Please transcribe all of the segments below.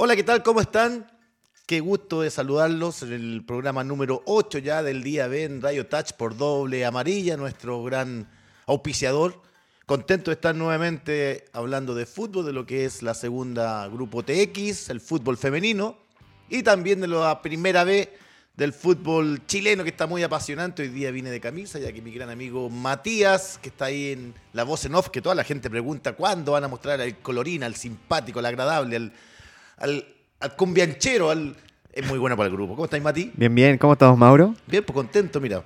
Hola, ¿qué tal? ¿Cómo están? Qué gusto de saludarlos en el programa número 8 ya del día B en Radio Touch por doble amarilla, nuestro gran auspiciador. Contento de estar nuevamente hablando de fútbol, de lo que es la segunda Grupo TX, el fútbol femenino, y también de la primera B del fútbol chileno que está muy apasionante. Hoy día vine de camisa, ya que mi gran amigo Matías, que está ahí en la voz en off, que toda la gente pregunta cuándo van a mostrar al colorina, al simpático, al agradable, al, al, al cumbianchero, al... Es muy bueno para el grupo. ¿Cómo estáis, Mati? Bien, bien. ¿Cómo estamos, Mauro? Bien, pues contento, mira.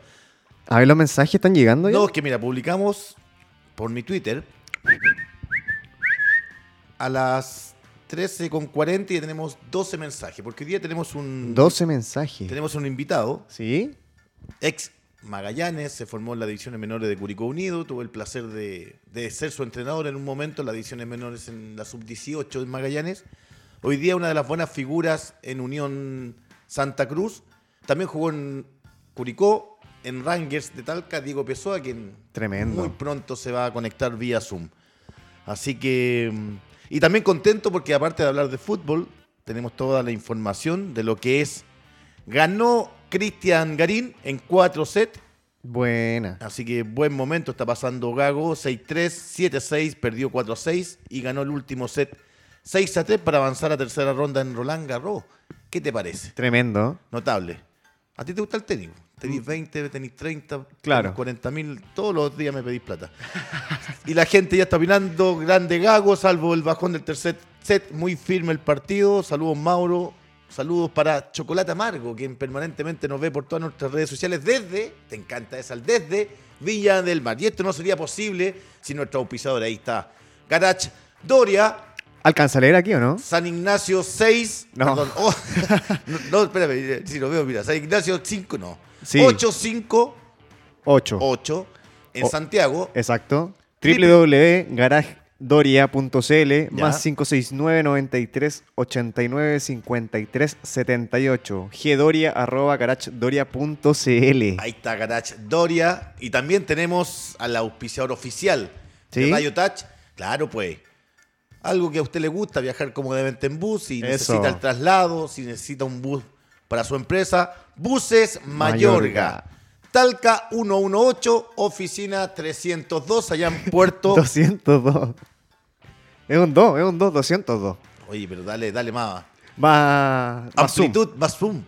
A ver, los mensajes están llegando ya. No, es que mira, publicamos por mi Twitter a las 13.40 y tenemos 12 mensajes, porque hoy día tenemos un... 12 mensajes. Tenemos un invitado, ¿Sí? ex Magallanes, se formó en las divisiones menores de Curicó Unido, tuve el placer de, de ser su entrenador en un momento en las divisiones menores en la sub-18 de Magallanes. Hoy día una de las buenas figuras en Unión Santa Cruz. También jugó en Curicó, en Rangers de Talca, Diego Pessoa, quien Tremendo. muy pronto se va a conectar vía Zoom. Así que... Y también contento porque aparte de hablar de fútbol, tenemos toda la información de lo que es... Ganó Cristian Garín en 4 sets. Buena. Así que buen momento está pasando Gago. 6-3, 7-6, perdió 4-6 y ganó el último set 6-3 para avanzar a tercera ronda en Roland Garros. ¿Qué te parece? Tremendo. Notable. ¿A ti te gusta el tenis? Tenís 20, tenés 30, Claro. tenés 40 mil, todos los días me pedís plata. y la gente ya está opinando, grande Gago, salvo el bajón del tercer set, muy firme el partido. Saludos Mauro, saludos para Chocolate Amargo, quien permanentemente nos ve por todas nuestras redes sociales desde, te encanta esa, desde Villa del Mar. Y esto no sería posible si nuestro auspiciador ahí está. Garach Doria, ¿Alcanza a leer aquí o no? San Ignacio 6. No. Perdón. oh, no, no, espérame, si lo veo, mira. San Ignacio 5, no. Sí. 858 8. en Oh. Santiago. Exacto. Www.garagedoria.cl más 569 93 89 53 78 gdoria arroba garagedoria.cl Ahí está Garach Doria. Y también tenemos al auspiciador oficial de ¿Sí? Radio Touch. Claro, pues. Algo que a usted le gusta, viajar cómodamente en bus, si Eso. necesita el traslado, si necesita un bus para su empresa. Buses Mayorga. Mayorga. Talca 118, oficina 302, allá en Puerto 202. Es un 2, es un 2, 202. Oye, pero dale, dale más. Zoom. Amplitud, más zoom.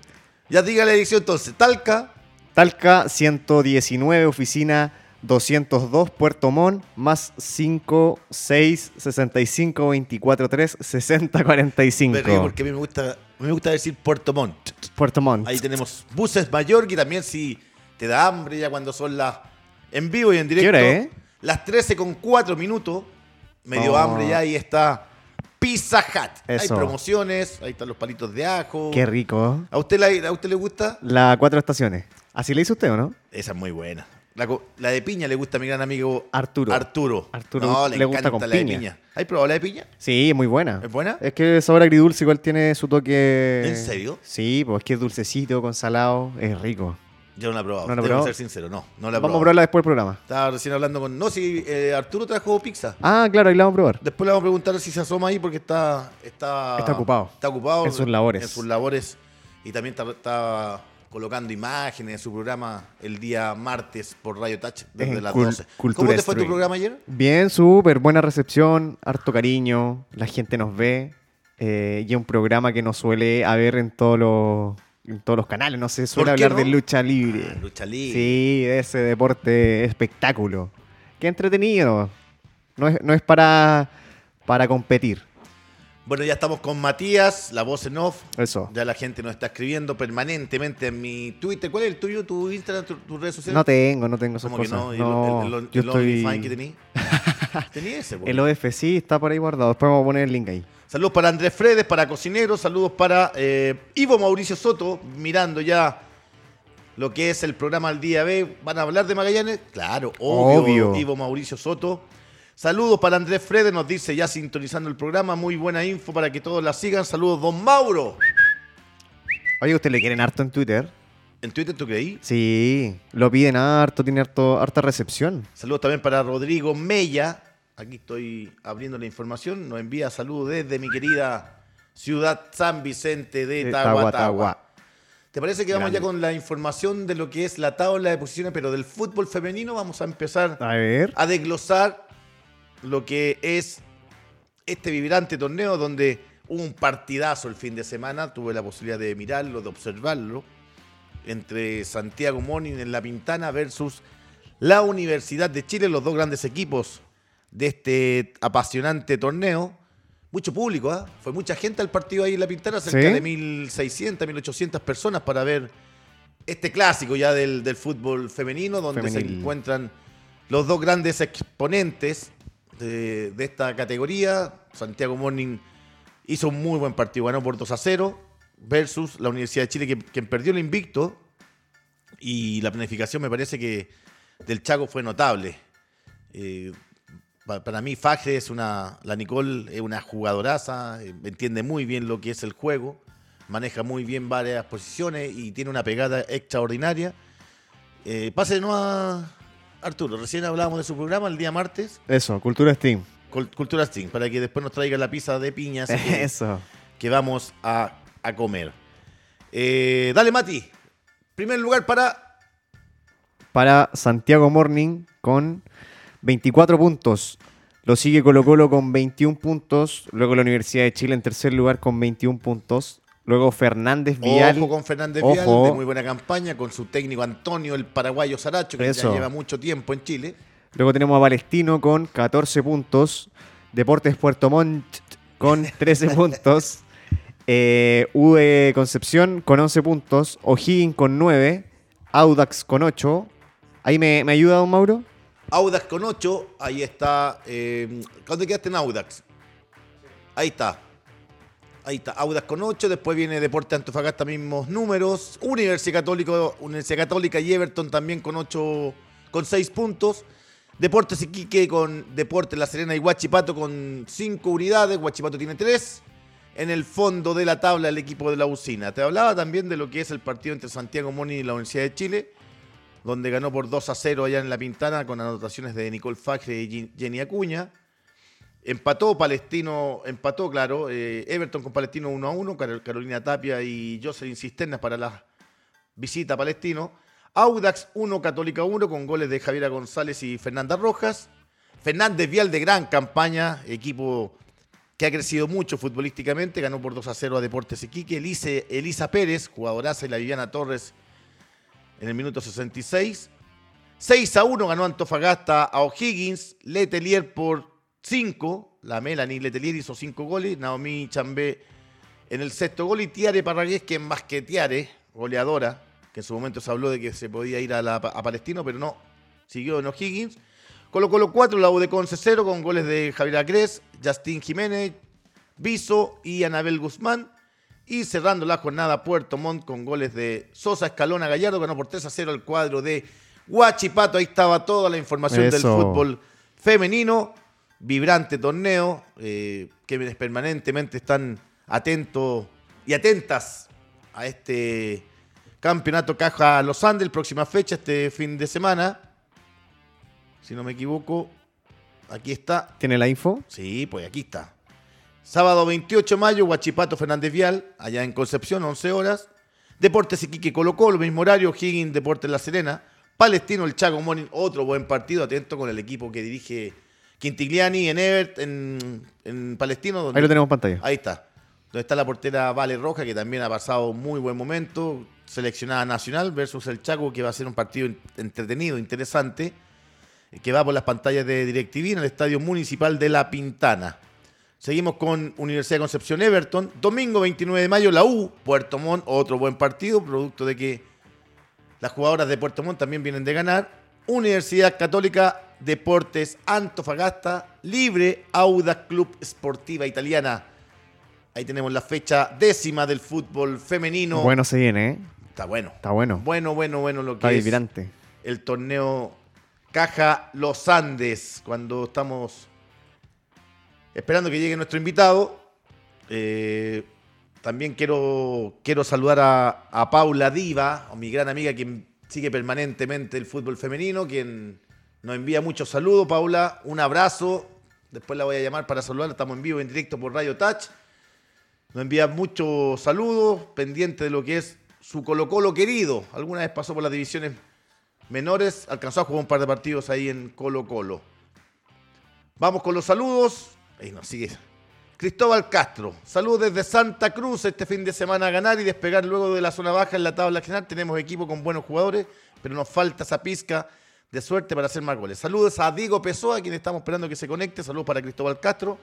Ya diga la dirección entonces. Talca, Talca 119, oficina 202, Puerto Montt, más 5, 6, 65, 24, 3, 60, me río 45. porque a mí me gusta, me gusta decir Puerto Montt. Puerto Montt. Ahí tenemos buses Mayorga y también si te da hambre ya cuando son las en vivo y en directo. hora es? Las 13 con 4 minutos. Me dio Oh. hambre ya y está Pizza Hut. Hay Eso. promociones, ahí están los palitos de ajo. Qué rico. ¿A usted, la- ¿A usted le gusta? La cuatro estaciones. ¿Así le hizo usted o no? Esa es muy buena. La, de piña le gusta a mi gran amigo Arturo. Arturo. Arturo no, le, le gusta con la de piña. piña. ¿Hay probado la de piña? Sí, es muy buena. ¿Es buena? Es que el sabor agridulce igual tiene su toque. ¿En serio? Sí, pues es que es dulcecito con salado. Es rico. Yo no la he probado. ¿No la Tengo que probado? ser sincero, no. No la he Vamos a probarla después del programa. Estaba recién hablando con. No, si eh, Arturo trajo pizza. Ah, claro, ahí la vamos a probar. Después le vamos a preguntar si se asoma ahí porque está. Está, Está ocupado. Está ocupado. En sus labores. En sus labores. Y también está, está colocando imágenes su programa el día martes por Radio Touch desde las Cul- 12. Cultura ¿Cómo te fue tu programa ayer? Bien, súper buena recepción, harto cariño, la gente nos ve eh, y es un programa que no suele haber en todos los, en todos los canales, no se suele ¿Por qué hablar de lucha libre. Ah, lucha libre. Sí, de ese deporte espectáculo. Qué entretenido. No es, no es para, para competir. Bueno, ya estamos con Matías, la voz en off. Eso. Ya la gente nos está escribiendo permanentemente en mi Twitter. ¿Cuál es el tuyo? ¿Tu Instagram? tu- ¿Tus redes sociales? No tengo, no tengo esas ¿Cómo que cosas. no? ¿Y No, el, el, el, yo el estoy... OnlyFans que tení? Tenía ese. El OF sí está por ahí guardado. Después vamos a poner el link ahí. Saludos para Andrés Fredes, para Cocineros, saludos para eh, Ivo Mauricio Soto, mirando ya lo que es el programa al día B. ¿Van a hablar de Magallanes? Claro, obvio. Obvio. Ivo Mauricio Soto. Saludos para Andrés Fredes, nos dice ya sintonizando el programa. Muy buena info para que todos la sigan. Saludos, don Mauro. Oye, ¿usted le quieren harto en Twitter? ¿En Twitter tú creí? Sí, lo piden harto, tiene harto, harta recepción. Saludos también para Rodrigo Mella. Aquí estoy abriendo la información. Nos envía saludos desde mi querida Ciudad San Vicente de De Tahuatahua. Tahuatahua. ¿Te parece que vamos Grande. ya con la información de lo que es la tabla de posiciones, pero del fútbol femenino? Vamos a empezar A ver. a desglosar lo que es este vibrante torneo donde hubo un partidazo el fin de semana. Tuve la posibilidad de mirarlo, de observarlo, entre Santiago Morning en La Pintana versus la Universidad de Chile, los dos grandes equipos de este apasionante torneo. Mucho público, ¿ah? Fue mucha gente al partido ahí en La Pintana, cerca ¿Sí? de 1.600, 1.800 personas para ver este clásico ya del, del fútbol femenino, donde se encuentran los dos grandes exponentes de, esta categoría. Santiago Morning hizo un muy buen partido, ganó por 2 a 0 versus la Universidad de Chile, que, quien perdió el invicto. Y la planificación me parece que del Chaco fue notable. Eh, pa- para mí, Fajre es una. La Nicole es una jugadoraza, eh, entiende muy bien lo que es el juego, maneja muy bien varias posiciones y tiene una pegada extraordinaria. Eh, pásenos a Arturo, recién hablábamos de su programa el día martes, Eso, Cultura Stream. Cul- Cultura Steam, para que después nos traiga la pizza de piñas que, Eso. que vamos a, a comer. Eh, dale, Mati. Primer lugar para Para Santiago Morning con 24 puntos. Lo sigue Colo Colo con 21 puntos. Luego la Universidad de Chile en tercer lugar con 21 puntos. Luego Fernández Vial. Ojo con Fernández Vial, Ojo. de muy buena campaña, con su técnico Antonio, el paraguayo Saracho, que Eso. ya lleva mucho tiempo en Chile. Luego tenemos a Palestino con 14 puntos. Deportes Puerto Montt con 13 puntos. Eh, U de Concepción con 11 puntos. O'Higgins con 9. Audax con 8. ¿Ahí me, me ayuda, don Mauro? Audax con 8, ahí está. Eh, ¿Dónde quedaste en Audax? Ahí está. Ahí está, Audax con 8, después viene Deporte Antofagasta, mismos números. Universidad Católica, Universidad Católica y Everton también con 8, con 6 puntos. Deportes Iquique con Deportes La Serena y Huachipato con 5 unidades. Huachipato tiene 3. En el fondo de la tabla el equipo de la usina. Te hablaba también de lo que es el partido entre Santiago Moni y la Universidad de Chile donde ganó por 2 a 0 allá en La Pintana con anotaciones de Nicole Fagre y Jenny Acuña. Empató Palestino, empató, claro, eh, Everton con Palestino 1 a 1, Carol- Carolina Tapia y Jocelyn Cisternas para la visita a Palestino. Audax 1, Católica 1, con goles de Javiera González y Fernanda Rojas. Fernández Vial de gran campaña, equipo que ha crecido mucho futbolísticamente, ganó por 2 a 0 a Deportes Iquique. Elisa Pérez, jugadoraza, y la Viviana Torres en el minuto 66. 6 a 1 ganó Antofagasta a O'Higgins. Letelier por 5. La Melanie Letelier hizo 5 goles. Naomi Chambé en el sexto gol. Y Tiare Parragués, que más que Tiare, goleadora, que en su momento se habló de que se podía ir a, la- a Palestino, pero no. Siguió en O'Higgins. Colo Colo 4, la U de Conce 0, con goles de Javier Acres, Justin Jiménez, Viso y Anabel Guzmán. Y cerrando la jornada, Puerto Montt con goles de Sosa, Escalona, Gallardo, ganó por 3 a 0 el cuadro de Huachipato. Ahí estaba toda la información del fútbol femenino. Vibrante torneo, eh, que permanentemente están atentos y atentas a este campeonato Caja Los Andes, próxima fecha, este fin de semana. Si no me equivoco, aquí está. ¿Tiene la info? Sí, pues aquí está. Sábado 28 de mayo, Huachipato Fernández Vial, allá en Concepción, 11 horas. Deportes Iquique Colo Colo, mismo horario. Higgins Deportes La Serena. Palestino El Chaco Morning, otro buen partido. Atento con el equipo que dirige Quintigliani en Evert, en, en Palestino. donde- Ahí lo tenemos en pantalla. Ahí está. Donde está la portera Vale Roja, que también ha pasado un muy buen momento. Seleccionada nacional versus el Chaco, que va a ser un partido en- entretenido, interesante. eh, Que va por las pantallas de DirecTV en el Estadio Municipal de La Pintana. Seguimos con Universidad de Concepción Everton. Domingo 29 de mayo, la U, Puerto Montt, otro buen partido, producto de que las jugadoras de Puerto Montt también vienen de ganar. Universidad Católica Deportes Antofagasta, Libre Audax Club Sportiva Italiana. Ahí tenemos la fecha décima del fútbol femenino. Bueno se viene, ¿eh? Está bueno. Está bueno. Bueno, bueno, bueno lo que Está es vibrante. el torneo Caja Los Andes, cuando estamos esperando que llegue nuestro invitado. Eh, también quiero, quiero saludar a, a Paula Diva, mi gran amiga, quien sigue permanentemente el fútbol femenino, quien nos envía muchos saludos. Paula, un abrazo. Después la voy a llamar para saludar. Estamos en vivo, en directo por Radio Touch. Nos envía muchos saludos, pendiente de lo que es su Colo Colo querido. Alguna vez pasó por las divisiones menores, alcanzó a jugar un par de partidos ahí en Colo Colo. Vamos con los saludos. Ahí nos sigue. Cristóbal Castro, saludos desde Santa Cruz este fin de semana a ganar y despegar luego de la zona baja en la tabla general. Tenemos equipo con buenos jugadores, pero nos falta esa pizca de suerte para hacer más goles. Saludos a Diego Pessoa, quien estamos esperando que se conecte. Saludos para Cristóbal Castro,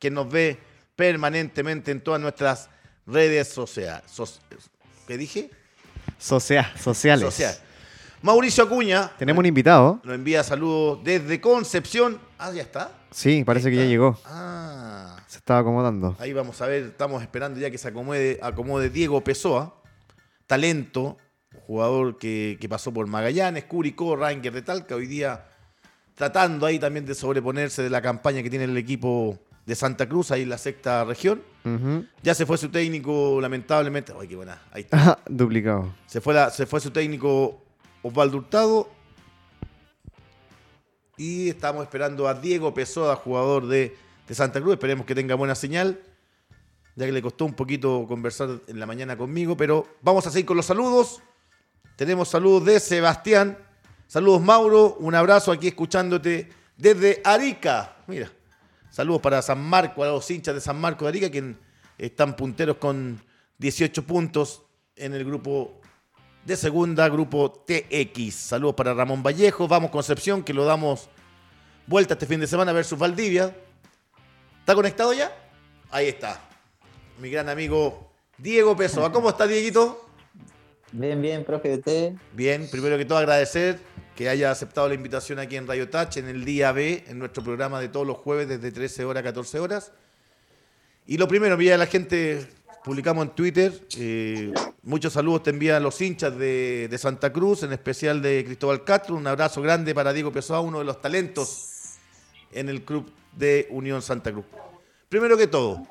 quien nos ve permanentemente en todas nuestras redes sociales. ¿Qué dije? sociales. Social. Mauricio Acuña. Tenemos un invitado. Nos envía saludos desde Concepción. Ah, ya está. Sí, parece que ya llegó. Ah. Se estaba acomodando. Ahí vamos a ver, estamos esperando ya que se acomode, acomode Diego Pessoa. Talento, jugador que, que pasó por Magallanes, Curicó, Ranger de Talca. Hoy día tratando ahí también de sobreponerse de la campaña que tiene el equipo de Santa Cruz, ahí en la sexta región. Ya se fue su técnico, lamentablemente. Ay, qué buena. Ahí está. Duplicado. Se fue, la- se fue su técnico Osvaldo Hurtado. Y estamos esperando a Diego Pessoa, jugador de, de Santa Cruz. Esperemos que tenga buena señal. Ya que le costó un poquito conversar en la mañana conmigo. Pero vamos a seguir con los saludos. Tenemos saludos de Sebastián. Saludos Mauro. Un abrazo aquí escuchándote desde Arica. Mira. Saludos para San Marco, a los hinchas de San Marco de Arica, que están punteros con 18 puntos en el grupo de segunda, grupo TX. Saludos para Ramón Vallejo. Vamos Concepción, que lo damos vuelta este fin de semana versus Valdivia. ¿Está conectado ya? Ahí está. Mi gran amigo Diego Pessoa. ¿Cómo está, Dieguito? Bien, bien, profe, ¿y usted? Bien, primero que todo agradecer que haya aceptado la invitación aquí en Radio Touch en el día B, en nuestro programa de todos los jueves desde 13 horas a 14 horas. Y lo primero, mira, la gente, publicamos en Twitter, eh, muchos saludos te envían los hinchas de, de Santa Cruz, en especial de Cristóbal Castro. Un abrazo grande para Diego Pessoa, uno de los talentos en el club de Unión Santa Cruz. Primero que todo,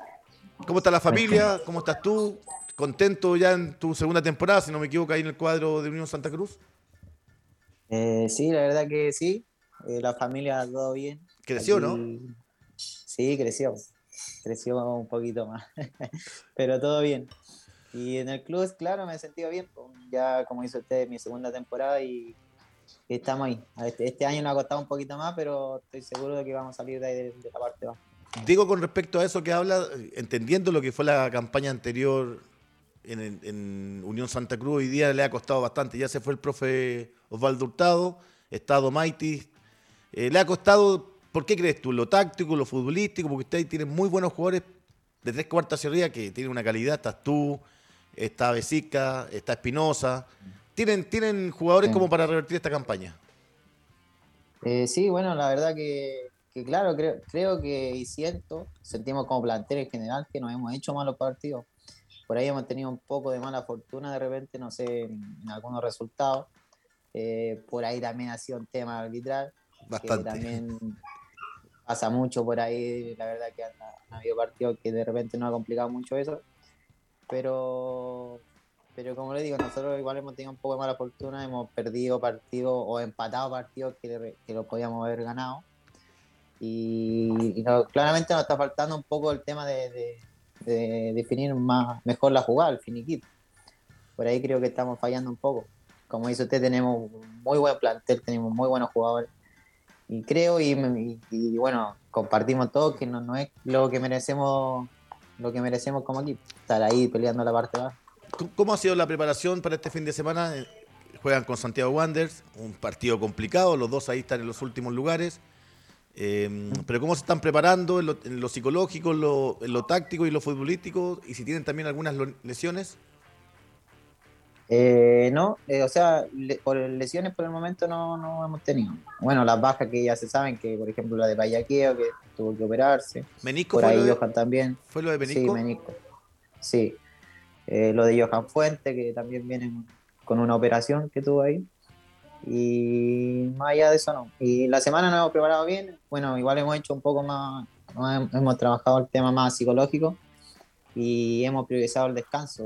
¿cómo está la familia? ¿Cómo estás tú? ¿Contento ya en tu segunda temporada, si no me equivoco, ahí en el cuadro de Unión Santa Cruz? Eh, sí, la verdad que sí. Eh, la familia todo bien. Creció, ¿no? Sí, creció. Creció un poquito más. Pero todo bien. Y en el club, claro, me he sentido bien. pues, Ya, como dice usted, mi segunda temporada y, estamos ahí. Este, este año nos ha costado un poquito más, pero estoy seguro de que vamos a salir de, ahí de, de la parte baja. Digo con respecto a eso que habla, entendiendo lo que fue la campaña anterior en, en Unión Santa Cruz, hoy día le ha costado bastante. Ya se fue el profe Osvaldo Hurtado, está Domaitis. Eh, le ha costado, ¿por qué crees tú? ¿Lo táctico, lo futbolístico? Porque ustedes tienen muy buenos jugadores de tres cuartas hacia arriba que tienen una calidad. Estás tú, está Besica, está Espinosa. Tienen, tienen jugadores Sí. como para revertir esta campaña. Eh, sí, bueno, la verdad que, que claro, creo, creo que y siento, sentimos como plantel en general que nos hemos hecho malos partidos. Por ahí hemos tenido un poco de mala fortuna de repente, no sé, en, en algunos resultados. Eh, por ahí también ha sido un tema arbitral, que Bastante. también pasa mucho por ahí, la verdad que han, han habido partidos que de repente nos ha complicado mucho eso. Pero, pero como le digo, nosotros igual hemos tenido un poco de mala fortuna, hemos perdido partidos o empatado partidos que, que los podíamos haber ganado. Y, y no- claramente nos está faltando un poco el tema de, de- de definir más, mejor la jugada, el finiquito. Por ahí creo que estamos fallando un poco. Como dice usted, tenemos muy buen plantel, tenemos muy buenos jugadores. Y creo, y, y- y bueno, compartimos todos que no, no es lo que merecemos lo que merecemos como equipo, estar ahí peleando la parte baja. ¿Cómo- ¿Cómo ha sido la preparación para este fin de semana? Eh, Juegan con Santiago Wanderers, un partido complicado, los dos ahí están en los últimos lugares. Eh, pero ¿cómo se están preparando en lo, en lo psicológico, en lo, en lo táctico y lo futbolístico? Y si tienen también algunas lesiones. Eh, no, eh, o sea, le- por lesiones por el momento no, no hemos tenido. Bueno, las bajas que ya se saben, que por ejemplo la de Payaqueo, que tuvo que operarse. ¿Menisco Por fue, ahí lo de, Johan también. fue lo de Sí, Menisco? menisco. Sí. Eh, lo de Johan Fuente, que también viene con una operación que tuvo ahí. Y más allá de eso, no. Y la semana nos hemos preparado bien. Bueno, igual hemos hecho un poco más, hemos trabajado el tema más psicológico y hemos priorizado el descanso,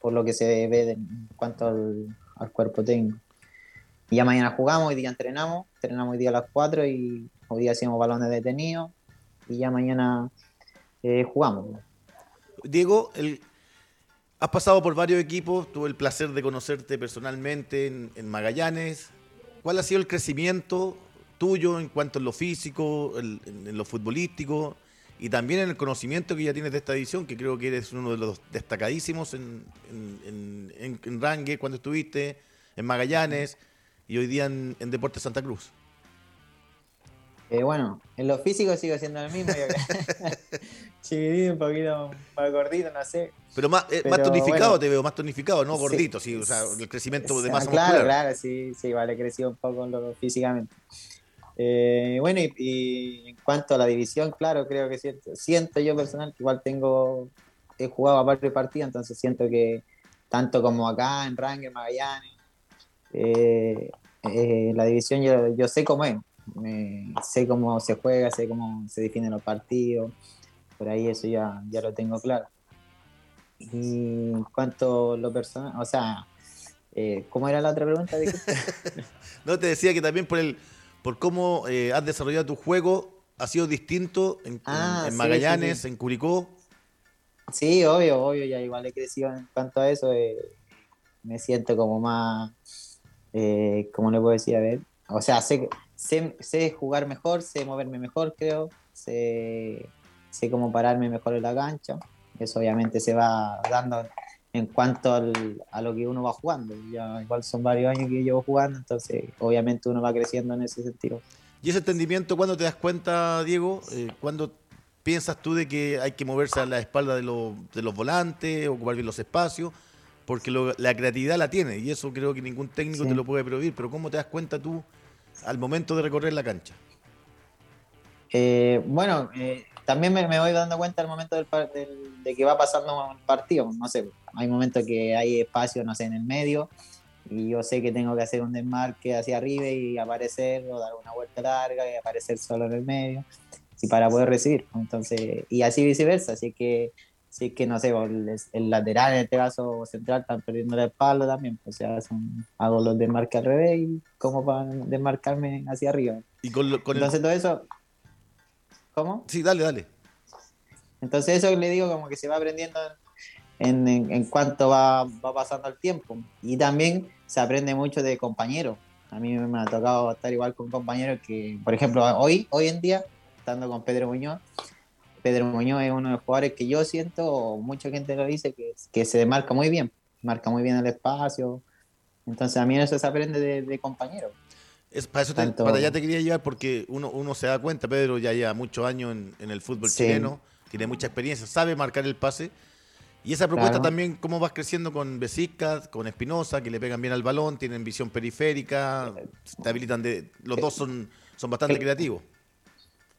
por lo que se ve de- en cuanto al, cuerpo técnico. Y ya mañana jugamos, hoy día entrenamos, entrenamos hoy día a las 4 y hoy día hacemos balones detenidos y ya mañana eh, jugamos. Diego, has pasado por varios equipos, tuve el placer de conocerte personalmente en, Magallanes. ¿Cuál ha sido el crecimiento tuyo en cuanto a lo físico, en, lo futbolístico y también en el conocimiento que ya tienes de esta edición, que creo que eres uno de los destacadísimos en, en, Rangue cuando estuviste, en Magallanes y hoy día en, Deportes Santa Cruz? Eh, bueno, en lo físico sigo siendo el mismo. Chiquitito, un poquito más gordito, no sé. Pero más, eh, más tonificado te veo, más tonificado, no gordito, sí, o sea, el crecimiento de masa claro, muscular. Claro, sí, sí, vale, creció un poco físicamente. Eh, bueno, y, en cuanto a la división, claro, creo que siento, siento yo personal que igual tengo, he jugado a varios partidos, entonces siento que tanto como acá en Rangue, Magallanes, eh, la división yo, yo sé cómo es, sé cómo se juega, sé cómo se definen los partidos, por ahí eso ya, ya lo tengo claro. Y en cuanto a lo personal, o sea, eh, ¿cómo era la otra pregunta? no, te decía que también por el por cómo eh, has desarrollado tu juego ha sido distinto en, ah, Magallanes, en Curicó. Sí, obvio, obvio, ya igual he crecido en cuanto a eso. Eh, me siento como más, eh, ¿cómo le puedo decir? A ver, o sea, sé, sé, sé jugar mejor, sé moverme mejor, creo, sé, sé cómo pararme mejor en la cancha. Eso obviamente se va dando en cuanto a lo que uno va jugando. Ya igual son varios años que llevo jugando, entonces obviamente uno va creciendo en ese sentido. ¿Y ese entendimiento cuándo te das cuenta, Diego? Eh, ¿Cuándo piensas tú de que hay que moverse a la espalda de, los volantes, ocupar bien los espacios? Porque la creatividad la tiene y eso creo que ningún técnico te lo puede prohibir, pero ¿cómo te das cuenta tú al momento de recorrer la cancha? Eh, bueno, eh, también me, voy dando cuenta al momento del, de que va pasando un partido. No sé, hay momentos que hay espacio, no sé, en el medio y yo sé que tengo que hacer un desmarque hacia arriba y aparecer o dar una vuelta larga y aparecer solo en el medio y para poder recibir. Entonces, y así viceversa. Así que, sí que no sé, el, lateral en este caso central están perdiendo la espalda también. Pues, o sea, hago los desmarques al revés y como para desmarcarme hacia arriba. Y con, Entonces, todo eso ¿Cómo? Sí, dale, dale. Entonces eso le digo como que se va aprendiendo en, en, cuanto va, va, pasando el tiempo. Y también se aprende mucho de compañeros. A mí me ha tocado estar igual con compañeros que, por ejemplo, hoy, hoy en día, estando con Pedro Muñoz, Pedro Muñoz es uno de los jugadores que yo siento, mucha gente lo dice, que, que se demarca muy bien, marca muy bien el espacio. Entonces a mí eso se aprende de, de compañeros. Es, para, eso para allá te quería llevar porque uno, uno se da cuenta, Pedro ya lleva muchos años en, el fútbol chileno, tiene mucha experiencia, sabe marcar el pase. Y esa propuesta también, cómo vas creciendo con Besicas, con Espinosa, que le pegan bien al balón, tienen visión periférica, te habilitan de. Los dos son, son bastante creativos.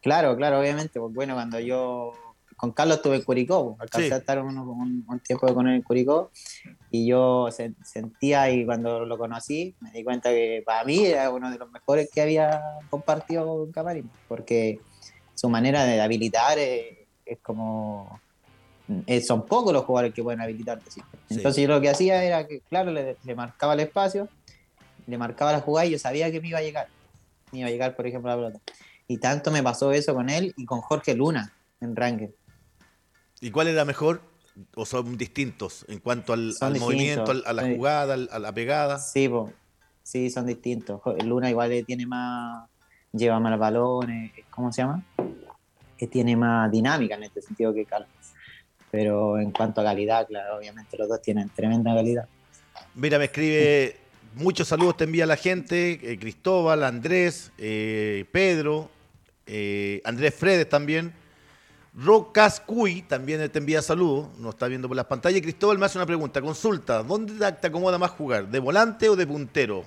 Claro, claro, obviamente. Pues bueno, cuando yo con Carlos estuve en Curicó, alcancé a estar un, tiempo con él en Curicó y yo sentía y cuando lo conocí me di cuenta que para mí era uno de los mejores que había compartido con Camarín, porque su manera de habilitar es, como... Eh, son pocos los jugadores que pueden habilitar. Entonces yo lo que hacía era que, claro, le, marcaba el espacio, le marcaba la jugada y yo sabía que me iba a llegar. Me iba a llegar, por ejemplo, la pelota. Y tanto me pasó eso con él y con Jorge Luna en Ranger. ¿Y cuál era mejor? ¿O son distintos en cuanto al, movimiento, a la jugada, a la pegada? Sí, sí, son distintos. Luna igual tiene más, lleva más balones, ¿cómo se llama? Que tiene más dinámica en este sentido que Carlos. Pero en cuanto a calidad, claro, obviamente los dos tienen tremenda calidad. Mira, me escribe, muchos saludos te envía la gente, eh, Cristóbal, Andrés, eh, Pedro, eh, Andrés Fredes también. Rocascuy también te envía saludos, nos está viendo por las pantallas. Cristóbal me hace una pregunta, consulta, ¿dónde te acomoda más jugar? ¿De volante o de puntero?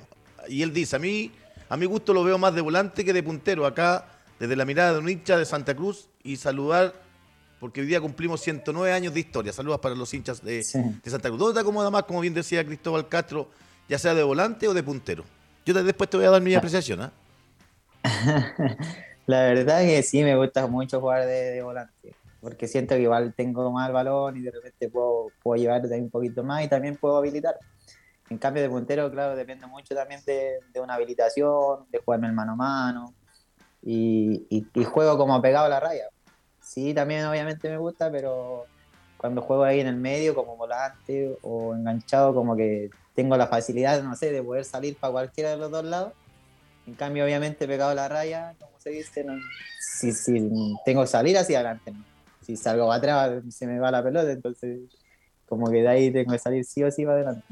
Y él dice, a mí, a mi gusto lo veo más de volante que de puntero. Acá, desde la mirada de un hincha de Santa Cruz y saludar, porque hoy día cumplimos 109 años de historia. Saludos para los hinchas de, Santa Cruz. ¿Dónde te acomoda más, como bien decía Cristóbal Castro, ya sea de volante o de puntero? Yo después te voy a dar mi apreciación. ¿ah? La verdad que sí me gusta mucho jugar de, volante, porque siento que igual tengo más balón y de repente puedo, puedo llevar un poquito más y también puedo habilitar. En cambio de puntero, claro, depende mucho también de, una habilitación, de jugarme el mano a mano y, juego como pegado a la raya. Sí, también obviamente me gusta, pero, cuando juego ahí en el medio como volante o enganchado, como que tengo la facilidad, no sé, de poder salir para cualquiera de los dos lados. En cambio, obviamente, pegado a la raya, como se dice, no, si, si tengo que salir hacia adelante, ¿no? si salgo atrás se me va la pelota, entonces como que de ahí tengo que salir sí o sí para adelante.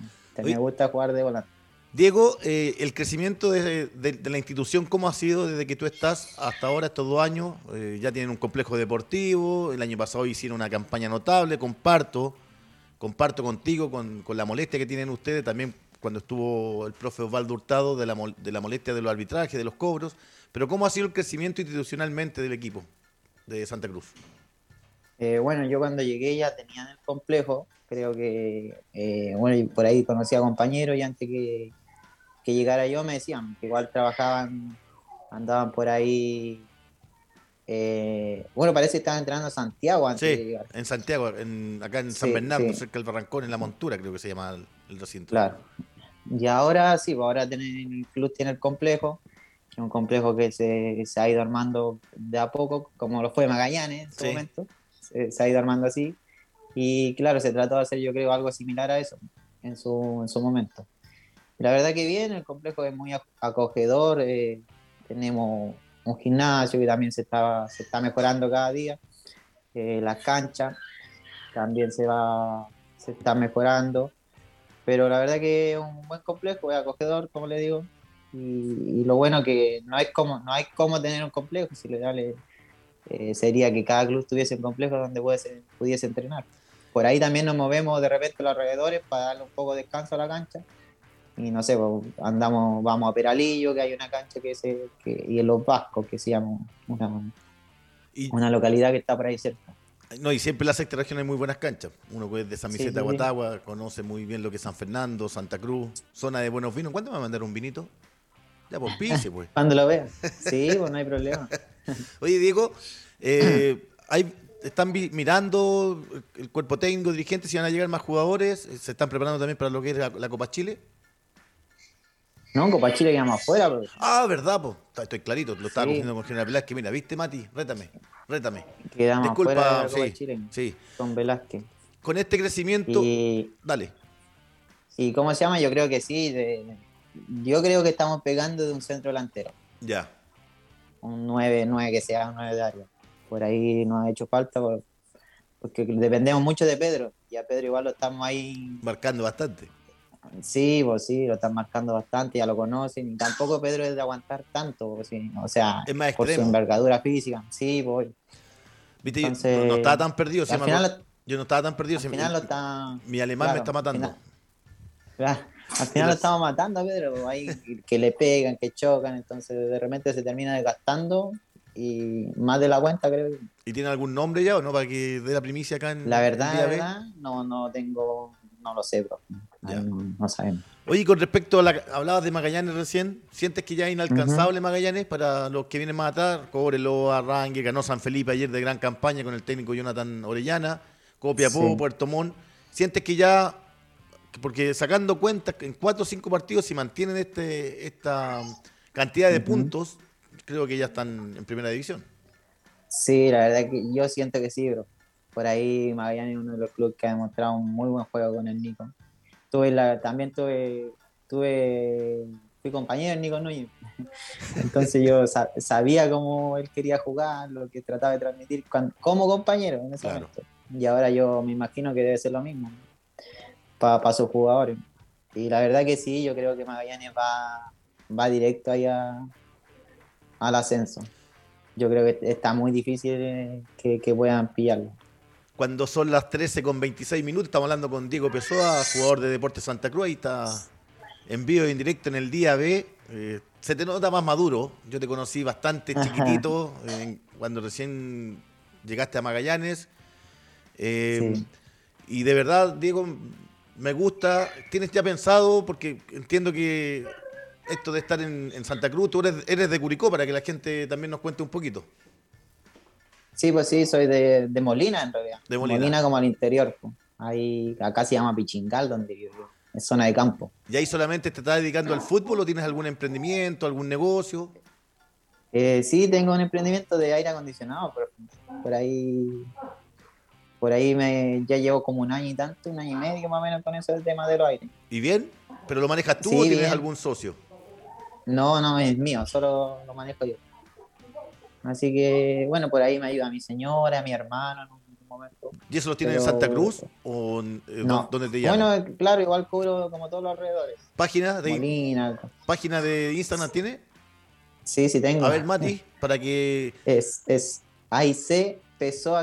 Me gusta jugar de volante. Diego, eh, el crecimiento de, la institución, ¿cómo ha sido desde que tú estás hasta ahora, estos dos años? Eh, ya tienen un complejo deportivo, el año pasado hicieron una campaña notable, comparto, comparto contigo con, la molestia que tienen ustedes, también cuando estuvo el profe Osvaldo Hurtado de la, de la molestia de los arbitrajes, de los cobros, pero ¿cómo ha sido el crecimiento institucionalmente del equipo de Santa Cruz? Eh, bueno, yo cuando llegué ya tenían el complejo, creo que, bueno, por ahí conocía compañeros y antes que que llegara yo me decían que igual trabajaban, andaban por ahí. Eh, bueno, parece que estaban entrenando a Santiago antes de llegar. En Santiago, en, acá en San Bernardo, cerca del Barrancón, en la montura, creo que se llama el, recinto. Claro. Y ahora sí, pues ahora el club tiene el complejo, que es un complejo que se, se, ha ido armando de a poco, como lo fue Magallanes en su momento. Se, se, ha ido armando así. Y claro, se trató de hacer, yo creo, algo similar a eso en su, en su momento. La verdad que bien, el complejo es muy acogedor, eh, tenemos un gimnasio que también se está, se está mejorando cada día, eh, la cancha también se va, se está mejorando, pero la verdad que es un buen complejo, es acogedor, como le digo, y, lo bueno que no hay como, no hay cómo tener un complejo, si le dale, eh, sería que cada club tuviese un complejo donde pudiese, pudiese entrenar. Por ahí también nos movemos de repente los alrededores para darle un poco de descanso a la cancha y no sé, pues, andamos, vamos a Peralillo, que hay una cancha que se, que, y en Los Vascos, que se llama una, una localidad que está por ahí cerca. No, y siempre en la sexta región hay muy buenas canchas. Uno que es de San Vicente de Guatagua, conoce muy bien lo que es San Fernando, Santa Cruz, zona de buenos vinos. ¿Cuándo me va a mandar un vinito? Ya, por pues, pise, pues. Cuando lo veas. Sí, pues no hay problema. Oye, Diego, eh, hay, están mirando el cuerpo técnico, dirigentes, si van a llegar más jugadores, se están preparando también para lo que es la Copa Chile. No, Copa Chile quedamos afuera. Pero... Ah, verdad, pues. Estoy clarito, lo estaba cogiendo con General Velázquez. Mira, ¿viste, Mati? Rétame, rétame. Quedamos Disculpa, afuera de Chile. Sí. Con Velázquez. Con este crecimiento, dale. ¿Y cómo se llama? Yo creo que sí. yo creo que estamos pegando de un centro delantero. Ya. Un 9, 9 que sea un 9 de área. Por ahí nos ha hecho falta porque dependemos mucho de Pedro. Y a Pedro igual lo estamos ahí. Marcando bastante. Sí, pues sí, lo están marcando bastante, ya lo conocen. Y tampoco Pedro es de aguantar tanto, pues o sea, por su envergadura física. Sí, pues. Viste, no, estaba tan perdido. yo no estaba tan perdido. Al final lo está, mi alemán me está matando. al final lo estamos matando a Pedro. Hay que le pegan, que chocan, entonces de repente se termina desgastando y más de la cuenta, creo. ¿Y tiene algún nombre ya o no para que dé la primicia acá en La verdad, la verdad, no, no tengo no lo sé, bro. No, sabemos. Oye, con respecto a la. Hablabas de Magallanes recién. ¿Sientes que ya es inalcanzable Magallanes para los que vienen más atrás? Cóbrelo, Arranque, ganó San Felipe ayer de gran campaña con el técnico Jonathan Orellana, Copiapó, Puerto Montt. ¿Sientes que ya. Porque sacando cuentas, en cuatro o cinco partidos, si mantienen este, esta cantidad de puntos, creo que ya están en primera división. Sí, la verdad que yo siento que sí, bro. Por ahí Magallanes es uno de los clubes que ha demostrado un muy buen juego con el Nico. Tuve la, también tuve, tuve, fui compañero del Nico Núñez. Entonces yo sabía cómo él quería jugar, lo que trataba de transmitir como compañero en ese momento. Y ahora yo me imagino que debe ser lo mismo para sus jugadores. Y la verdad que sí, yo creo que Magallanes va, va directo ahí al ascenso. Yo creo que está muy difícil que, que puedan pillarlo cuando son las 13 con 26 minutos. Estamos hablando con Diego Pessoa, jugador de Deportes Santa Cruz. Ahí está en vivo y en directo en el día B. Eh, se te nota más maduro. Yo te conocí bastante chiquitito cuando recién llegaste a Magallanes. Eh, y de verdad, Diego, me gusta. ¿Tienes ya pensado? Porque entiendo que esto de estar en, Santa Cruz, tú eres, eres de Curicó, para que la gente también nos cuente un poquito. Sí, pues sí, soy de, Molina en realidad. De Molina. como al interior. Pues. Ahí, acá se llama Pichingal, donde vivo Es zona de campo. ¿Y ahí solamente te estás dedicando al fútbol o tienes algún emprendimiento, algún negocio? Eh, sí, tengo un emprendimiento de aire acondicionado, pero por ahí por ahí me, ya llevo como un año y tanto, un año y medio más o menos con eso del tema de los aires. ¿Y bien? ¿Pero lo manejas tú Sí, o tienes bien. algún socio? No, no es mío, solo lo manejo yo. Así que, bueno, por ahí me ayuda mi señora, mi hermano en un momento. ¿Y eso lo tienes en Santa Cruz o eh, No. dónde te llaman? Bueno, claro, igual cubro como todos los alrededores. ¿Página de, Molina. página de Instagram tiene? Sí, sí tengo. A ver, Mati, para que Es, es AIC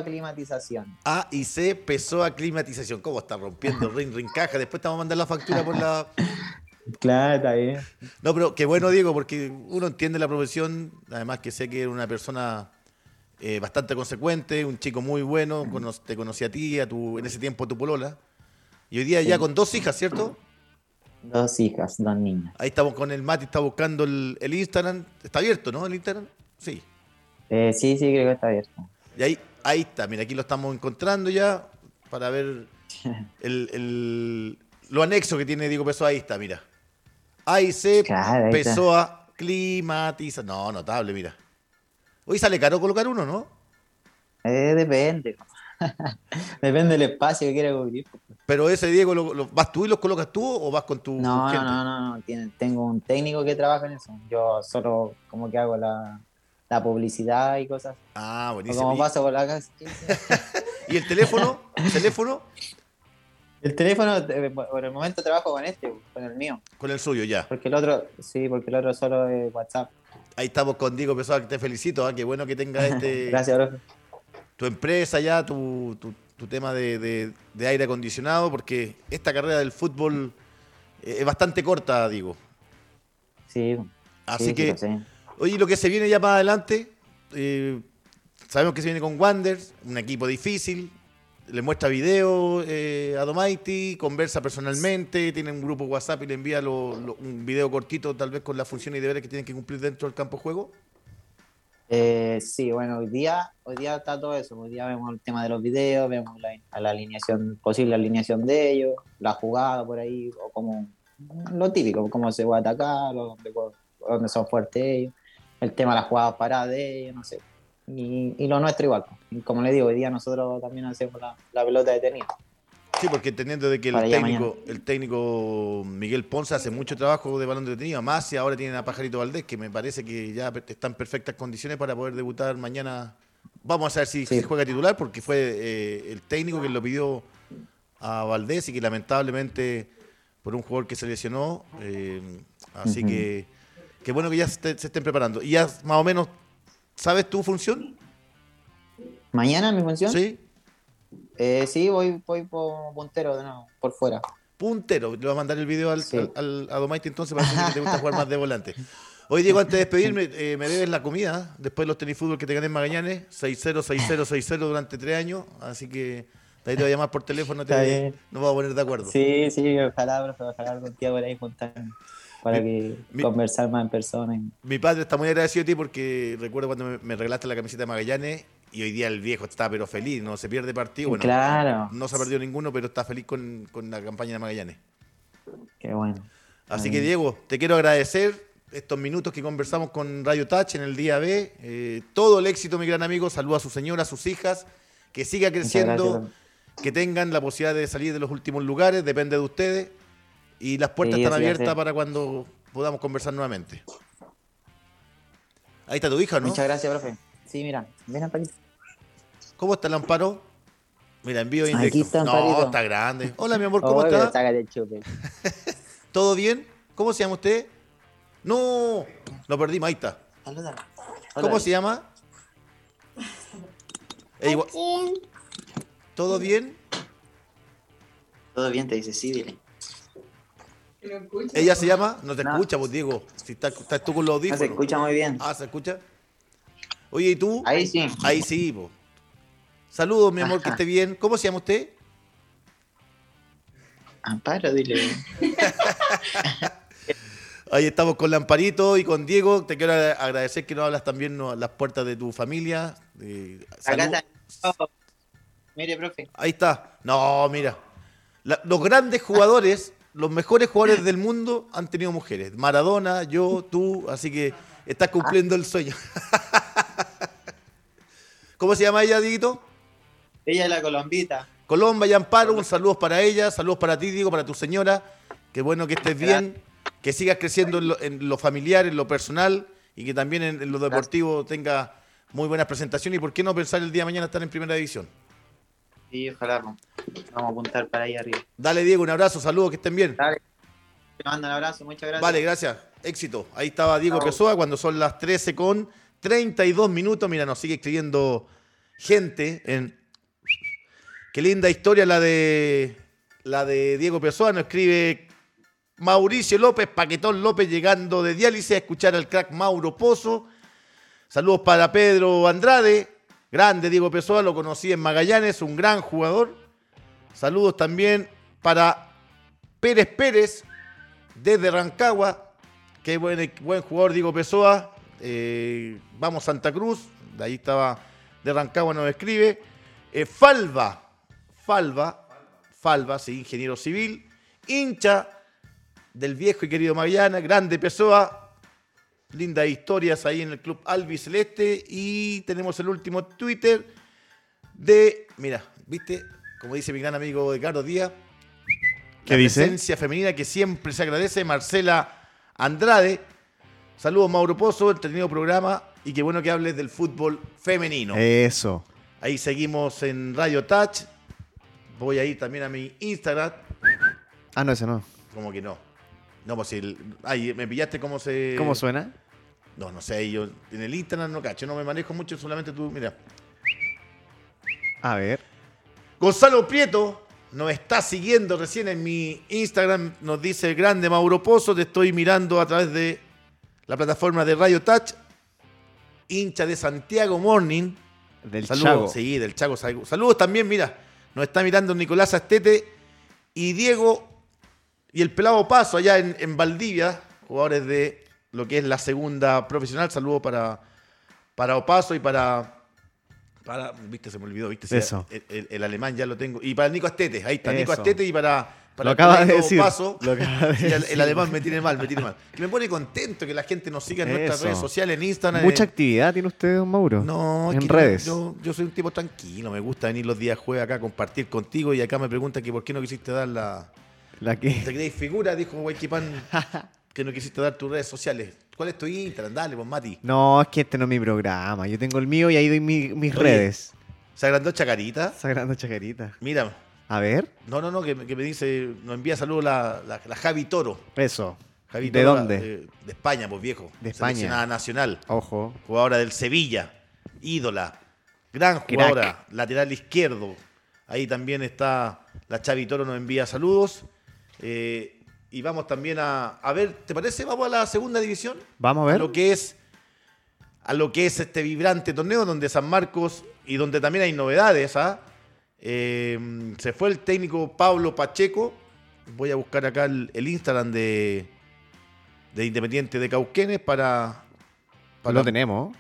Climatización. A y C pesó a climatización. ¿Cómo está rompiendo ring, ring, caja? Después te vamos a mandar la factura por la... Claro, está bien. No, pero qué bueno, Diego, porque uno entiende la profesión, además que sé que era una persona eh, bastante consecuente, un chico muy bueno, cono- te conocí a ti, a tu, en ese tiempo a tu polola, y hoy día ya con dos hijas, ¿cierto? Dos hijas, dos niñas. Ahí estamos con el Mati, está buscando el, el Instagram, está abierto, ¿no? El Instagram, sí. Eh, sí, sí, creo que está abierto. Y ahí, ahí está, mira, aquí lo estamos encontrando ya para ver el, el- lo anexo que tiene Diego Pessoa, ahí está, mira. Ahí se Claro. Pessoa climatiza. No, notable, mira. Hoy sale caro colocar uno, ¿no? Eh, depende. depende del espacio que quiera cubrir. Pero ese Diego, lo, lo- ¿vas tú y los colocas tú o vas con tu No, no, gente? no, no, no. tengo un técnico que trabaja en eso. Yo solo como que hago la, la publicidad y cosas. Ah, O buenísimo. como ¿Y- paso por la casa. ¿Y el teléfono? ¿El teléfono? El teléfono, eh, por el momento trabajo con este, con el mío. Con el suyo, ya. Porque el otro, sí, porque el otro solo es WhatsApp. Ahí estamos con Diego Pessoa, que te felicito. ¿ah? Qué bueno que tengas este, Gracias, profe. tu empresa ya, tu, tu- tu tema de, de- de aire acondicionado, porque esta carrera del fútbol eh, es bastante corta, digo. Sí. Así sí, sí, que, sé. oye, lo que se viene ya más adelante, eh, sabemos que se viene con Wanders, un equipo difícil, le muestra video eh, a Domaiti, conversa personalmente, tiene un grupo WhatsApp y le envía lo- lo- un video cortito, tal vez con las funciones y deberes que tienen que cumplir dentro del campo de juego. Eh, sí, bueno, hoy día, hoy día está todo eso. Hoy día vemos el tema de los videos, vemos la, alineación, posible alineación de ellos, la jugada por ahí, o como lo típico, cómo se va a atacar, o dónde, dónde son fuertes ellos, el tema de las jugadas paradas de ellos, no sé. Y, y lo nuestro igual. Y como le digo, hoy día nosotros también hacemos la, la pelota detenida. Sí, porque entendiendo de que el técnico, el técnico Miguel Ponce hace mucho trabajo de balón detenido, más si ahora tienen a Pajarito Valdés, que me parece que ya está en perfectas condiciones para poder debutar mañana. Vamos a ver si, Sí. si juega titular, porque fue eh, el técnico que lo pidió a Valdés y que lamentablemente por un jugador que se lesionó. eh, así que qué bueno que ya se, se estén preparando. ¿Y ya más o menos sabes tu función? ¿Mañana mi función? Sí. Eh, sí, voy, voy por puntero de nuevo, por fuera. puntero. Le voy a mandar el video al, Sí. al- al- a Domaite entonces para que te gusta jugar más de volante. Hoy, Diego, antes de despedirme, eh, me debes la comida. ¿eh? Después de los tenis fútbol que te gané en Magallanes, 6-0, 6-0, 6-0 durante tres años. Así que de ahí te voy a llamar por teléfono, te, nos vamos a poner de acuerdo. Sí, sí, ojalá, profe, ojalá algún día por ahí juntarnos para que mi- conversar más en persona. Mi padre está muy agradecido a ti porque recuerdo cuando me, me regalaste la camiseta de Magallanes y hoy día el viejo está pero feliz, no se pierde partido. Bueno, claro, no se ha perdido ninguno, pero está feliz con, con la campaña de Magallanes. qué bueno. Así que. Diego, te quiero agradecer estos minutos que conversamos con Radio Touch en el día B. Eh, todo el éxito, mi gran amigo. Saluda a su señora, a sus hijas. Que siga creciendo, que tengan la posibilidad de salir de los últimos lugares, depende de ustedes. Y las puertas Sí, están abiertas para cuando podamos conversar nuevamente. Ahí está tu hija, ¿no? Muchas gracias, profe. Sí, mira, ven para aquí. ¿Cómo está el amparo? Mira, envío Aquí indirecto. está, no, Amparito. está grande. Hola, mi amor, ¿cómo Oh, pero está? sácate el chupe. ¿Todo bien? ¿Cómo se llama usted? No, lo perdimos, ahí está. Saluda. ¿Cómo se llama? Eh, igual- ¿Todo bien? Todo bien, te dice, sí, dile. ¿Ella se llama? No te No. escucha, pues Diego. Si estás, estás tú con los No audífonos. se escucha muy bien. Ah, ¿se escucha? Oye, ¿y tú? Ahí sí. Ahí sí, po. Saludos, mi amor, que esté bien. ¿Cómo se llama usted? Amparo, dile. Ahí estamos con Lamparito y con Diego. Te quiero agra- agradecer que nos hablas también ¿no? a las puertas de tu familia. Eh, Acá está. Oh, Mire, profe. Ahí está. No, mira. La- los grandes jugadores, los mejores jugadores del mundo han tenido mujeres. Maradona, yo, tú. Así que estás cumpliendo el sueño. ¿Cómo se llama ella, Diguito? Ella es la colombita. Colomba y Amparo, un saludo para ella, saludos para ti, Diego, para tu señora. Qué bueno que estés bien, que sigas creciendo en lo, en lo familiar, en lo personal y que también en, en lo deportivo tenga muy buenas presentaciones. ¿Y por qué no pensar el día de mañana estar en primera división? Sí, ojalá. Vamos a apuntar para ahí arriba. Dale, Diego, un abrazo, saludos, que estén bien. Dale. Te mando un abrazo, muchas gracias. Vale, gracias. Éxito. Ahí estaba Diego Chao. Pessoa cuando son las 13 con 32 minutos. Mira, nos sigue escribiendo gente en. Qué linda historia la de la de Diego Pessoa. Nos escribe Mauricio López, Paquetón López llegando de diálisis a escuchar al crack Mauro Pozo. Saludos para Pedro Andrade. Grande Diego Pessoa, lo conocí en Magallanes, un gran jugador. Saludos también para Pérez Pérez, desde Rancagua. Qué buen, buen jugador Diego Pessoa. Eh, vamos Santa Cruz. De ahí estaba de Rancagua, nos escribe. Eh, Falva. Falva. Falva, sí, ingeniero civil. Hincha del viejo y querido Magallanes. Grande Pessoa. Lindas historias ahí en el club Albi Celeste. Y tenemos el último Twitter de. Mira, ¿viste? Como dice mi gran amigo Edgardo Díaz. ¿Qué la dice? presencia femenina que siempre se agradece. Marcela Andrade. Saludos, Mauro Pozo, entretenido programa. Y qué bueno que hables del fútbol femenino. Eso. Ahí seguimos en Radio Touch. Voy a ir también a mi Instagram. Ah, no, ese no. Como que no. No, pues si el. Ay, me pillaste cómo se. ¿Cómo suena? No, no sé, yo en el Instagram no cacho, no me manejo mucho, solamente tú, mira. A ver. Gonzalo Prieto nos está siguiendo recién en mi Instagram, nos dice el grande Mauro Pozo, te estoy mirando a través de la plataforma de Radio Touch, hincha de Santiago Morning. Del Saludos, Chago. sí, del Chago. Saludos Saludos también, mira, nos está mirando Nicolás Astete y Diego y el Pelado Paso allá en, en Valdivia, jugadores de lo que es la segunda profesional. Saludos para, para Opaso y para, para. Viste, se me olvidó, viste. Eso. El, el- el alemán ya lo tengo. Y para Nico Astete, ahí está, Nico. Astete y para. para Lo el acaba de decir, Opaso. lo acaba de Sí, el, el decir. alemán me tiene mal, me tiene mal. Que me pone contento que la gente nos siga en nuestras Eso. redes sociales, en Instagram. Mucha en- actividad tiene usted, don Mauro. no, en redes. Yo, yo soy un tipo tranquilo, me gusta venir los días jueves acá a compartir contigo y acá me preguntan que por qué no quisiste dar la... La que. ¿Te creéis figura? Dijo Guayquipán que no quisiste dar tus redes sociales. ¿Cuál es tu Instagram? Dale, pues Mati. No, es que este no es mi programa. Yo tengo el mío y ahí doy mi- mis Oye. redes. ¿Se agrandó Chacarita? Sagrando chacarita. Mira, A ver. no, no, no, que, me- que me dice, nos envía saludos la, la, la Javi Toro. Eso. Javi ¿De Toro, dónde? De, de España, pues viejo. De España. Seleccionada nacional. Ojo. jugadora del Sevilla, ídola, gran jugadora, lateral izquierdo. Ahí también está la Chavi Toro, nos envía saludos. Eh, y vamos también a, a ver, ¿te parece? Vamos a la segunda división. Vamos a ver. lo que es a lo que es este vibrante torneo donde San Marcos y donde también hay novedades. ¿ah? Eh, se fue el técnico Pablo Pacheco. Voy a buscar acá el, el Instagram de, de Independiente de Cauquenes para, para Lo tenemos.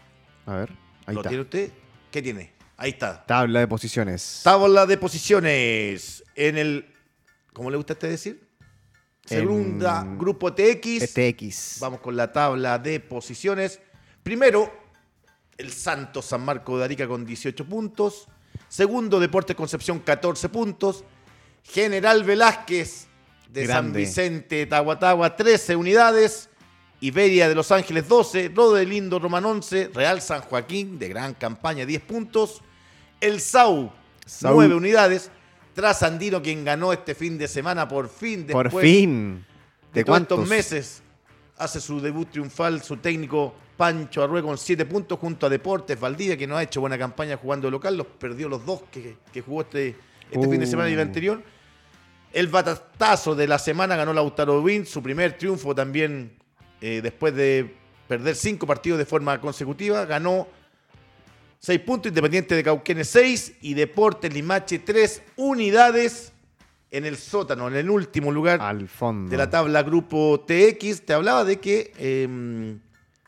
A ver. Ahí ¿Lo está. tiene usted? ¿Qué tiene? Ahí está. Tabla de posiciones. Tabla de posiciones. En el. ¿Cómo le gusta a usted decir? Segunda, En- grupo TX. TX. Vamos con la tabla de posiciones. Primero, el Santos San Marco de Arica con 18 puntos. Segundo, Deportes Concepción 14 puntos. General Velázquez de San. Vicente Tahuatagua 13 unidades. Iberia de Los Ángeles 12. Rodelindo Román 11. Real San Joaquín de gran campaña 10 puntos. El SAU Sau. 9 unidades. Trasandino quien ganó este fin de semana por fin. Por después fin. de ¿De cuántos? meses hace su debut triunfal su técnico Pancho Arrué con 7 puntos junto a Deportes Valdivia, que no ha hecho buena campaña jugando local, los perdió los dos que, que jugó este, este fin de semana y el Uh. anterior. El batatazo de la semana ganó Lautaro Win, su primer triunfo también eh, después de perder cinco partidos de forma consecutiva. Ganó 6 puntos, Independiente de Cauquenes 6 y Deportes Limache 3 unidades en el sótano, en el último lugar Al fondo. de la tabla Grupo TX, te hablaba de que eh,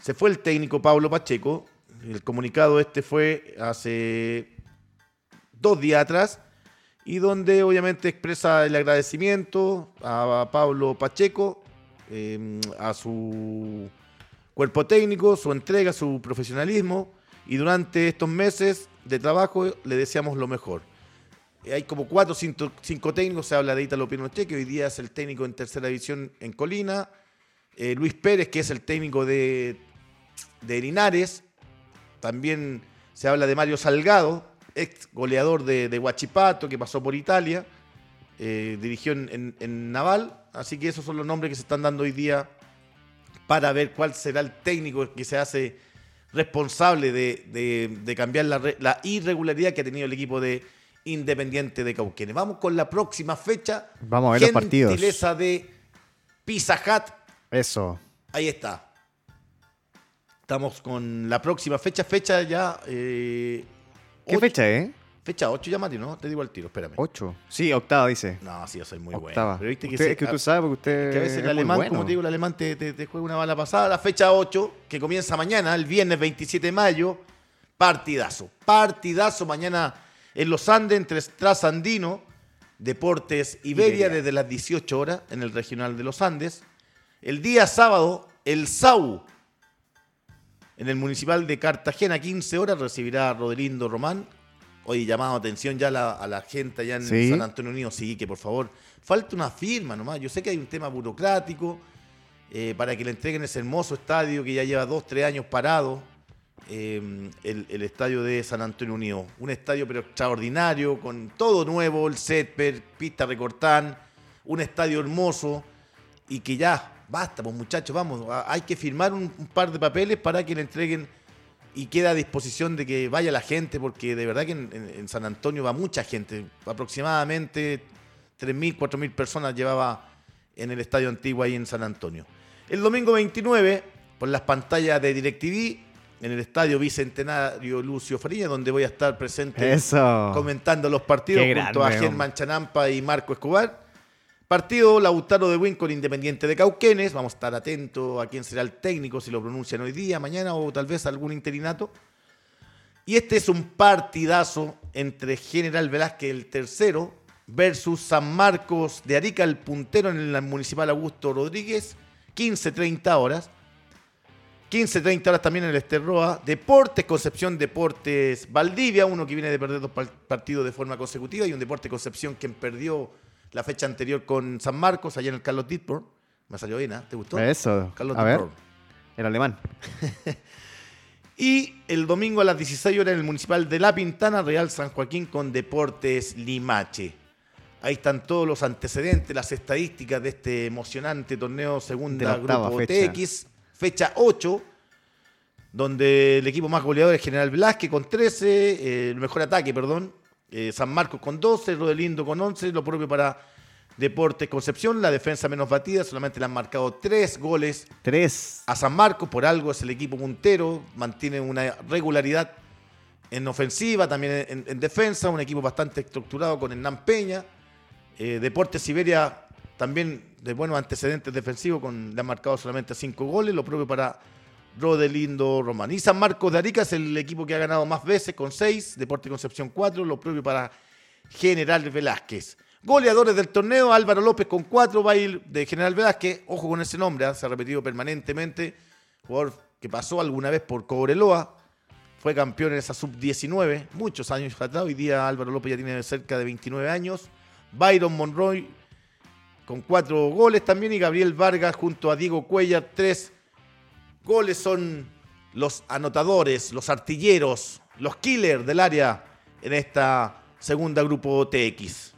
se fue el técnico Pablo Pacheco. El comunicado este fue hace dos días atrás y donde obviamente expresa el agradecimiento a Pablo Pacheco, eh, a su cuerpo técnico, su entrega, su profesionalismo y durante estos meses de trabajo le deseamos lo mejor. hay como cuatro, cinco, cinco técnicos. Se habla de Italo Pinochet, que hoy día es el técnico en tercera división en Colina. Eh, Luis Pérez, que es el técnico de, de Linares. También se habla de Mario Salgado, ex goleador de, de Huachipato, que pasó por Italia. eh, dirigió en, Naval. Así que esos son los nombres que se están dando hoy día para ver cuál será el técnico que se hace responsable de, de- de cambiar la, re- la irregularidad que ha tenido el equipo de Independiente de Cauquenes. Vamos con la próxima fecha. Vamos a ver los partidos. Gentileza de Pizza Hut. Eso. Ahí está. Estamos con la próxima fecha. Fecha ya. eh, ¿Qué ocho- fecha, eh? Fecha 8 ya, Mati, ¿no? Te digo al tiro, espérame. Ocho. Sí, octava dice. No, sí, yo soy muy octava. bueno. Pero viste que, Usted- se- es que a- usted sabe porque usted que a veces es el alemán, bueno. como te digo, el alemán te, te- te juega una bala pasada. La fecha 8, que comienza mañana, el viernes 27 de mayo. Partidazo. Partidazo mañana en los Andes, entre Trasandino, Deportes Iberia, Iberia. desde las 18 horas en el regional de los Andes. El día sábado, el SAU, en el municipal de Cartagena, 15 horas, recibirá a Rodelindo Román. Oye, llamado atención ya a la, a la gente allá en Sí. San Antonio Unido. Sí, que por favor, falta una firma nomás. Yo sé que hay un tema burocrático eh, para que le entreguen ese hermoso estadio que ya lleva dos, tres años parado. eh, el, el estadio de San Antonio Unido. Un estadio pero extraordinario, con todo nuevo, el césped, pista recortán, un estadio hermoso y que ya, basta, pues muchachos, vamos, hay que firmar un, un par de papeles para que le entreguen y queda a disposición de que vaya la gente, porque de verdad que en, San Antonio va mucha gente, aproximadamente 3.000, 4.000 personas llevaba en el estadio antiguo ahí en San Antonio. El domingo 29, por las pantallas de DirecTV, en el estadio Bicentenario Lucio Farilla, donde voy a estar presente Eso. comentando los partidos Qué junto a Germán Chanampa y Marco Escobar. Partido Lautaro de Win con Independiente de Cauquenes. Vamos a estar atentos a quién será el técnico, si lo pronuncian hoy día, mañana o tal vez algún interinato. Y este es un partidazo entre General Velázquez, el tercero, versus San Marcos de Arica, el puntero en el municipal Augusto Rodríguez, 15-30 horas. 15-30 horas también en el Esterroa. Deportes Concepción, Deportes Valdivia, uno que viene de perder dos par- partidos de forma consecutiva y un Deporte Concepción quien perdió la fecha anterior con San Marcos, allá en el Carlos Ditborn. Me salió bien, ¿ah? ¿te gustó? Eso. Carlos A ver, Ditborn. el alemán. Y el domingo a las 16 horas en el Municipal de La Pintana, Real San Joaquín con Deportes Limache. Ahí están todos los antecedentes, las estadísticas de este emocionante torneo segunda Grupo fecha. TX, fecha 8, donde el equipo más goleador es General Velázquez con 13, eh, el mejor ataque, perdón, eh, San Marcos con 12, Rodelindo con 11, lo propio para Deportes Concepción, la defensa menos batida, solamente le han marcado 3 goles Tres. a San Marcos, por algo es el equipo puntero, mantiene una regularidad en ofensiva, también en, en defensa, un equipo bastante estructurado con Hernán Peña. Eh, Deportes Siberia también de buenos antecedentes defensivos, con, le han marcado solamente cinco goles, lo propio para Rodelindo Román. Y San Marcos de Arica es el equipo que ha ganado más veces con seis, Deportes Concepción cuatro, lo propio para General Velázquez. Goleadores del torneo, Álvaro López con cuatro, baile de General Velázquez, ojo con ese nombre, ¿ah? se ha repetido permanentemente, jugador que pasó alguna vez por Cobreloa, fue campeón en esa sub-19, muchos años atrás, hoy día Álvaro López ya tiene cerca de 29 años, Byron Monroy con cuatro goles también. Y Gabriel Vargas junto a Diego Cuellar, tres goles son los anotadores, los artilleros, los killers del área en esta segunda grupo TX.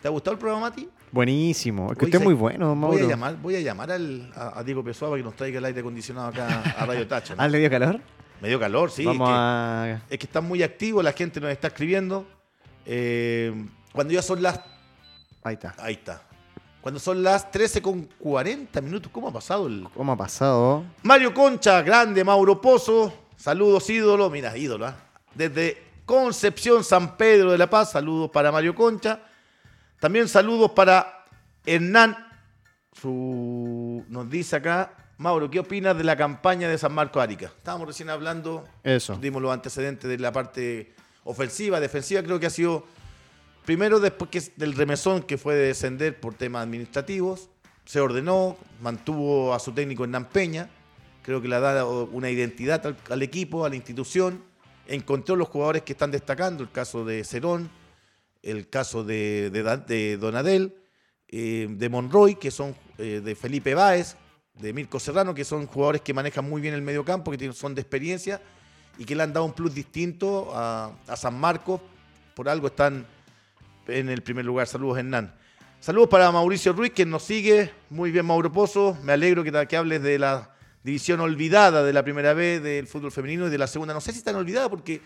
¿Te ha gustado el programa, Mati? Buenísimo. Es que usted es muy bueno, don Voy Mauro. a llamar, voy a, llamar al- a, a Diego Pessoa para que nos traiga el aire acondicionado acá a Radio Tacho. ¿no? ¿Ah, le dio calor? Me dio calor, sí. es Vamos que- a... es que están muy activos, la gente nos está escribiendo. Eh, cuando ya son las. Ahí está. Ahí está. Cuando son las 13 con 40 minutos, ¿cómo ha pasado el. ¿Cómo ha pasado? Mario Concha, grande Mauro Pozo. Saludos, ídolo. Mira, ídolo, ¿ah? Desde Concepción, San Pedro de la Paz. Saludos para Mario Concha. También saludos para Hernán. Su, nos dice acá, Mauro, ¿qué opinas de la campaña de San Marco Arica? Estábamos recién hablando Eso. dimos los antecedentes de la parte ofensiva, defensiva, creo que ha sido primero después que del remesón que fue de descender por temas administrativos, se ordenó, mantuvo a su técnico Hernán Peña, creo que le ha dado una identidad al, equipo, a la institución, encontró los jugadores que están destacando, el caso de Cerón, el caso de, de, de Donadel, eh, de Monroy, que son eh, de Felipe Báez, de Mirko Serrano, que son jugadores que manejan muy bien el mediocampo, que tienen- son de experiencia y que le han dado un plus distinto a San Marcos. Por algo están en el primer lugar. Saludos, Hernán. Saludos para Mauricio Ruiz, que nos sigue. Muy bien, Mauro Pozo. Me alegro que, hables de la división olvidada de la primera vez del fútbol femenino y de la segunda. No sé si están olvidada porque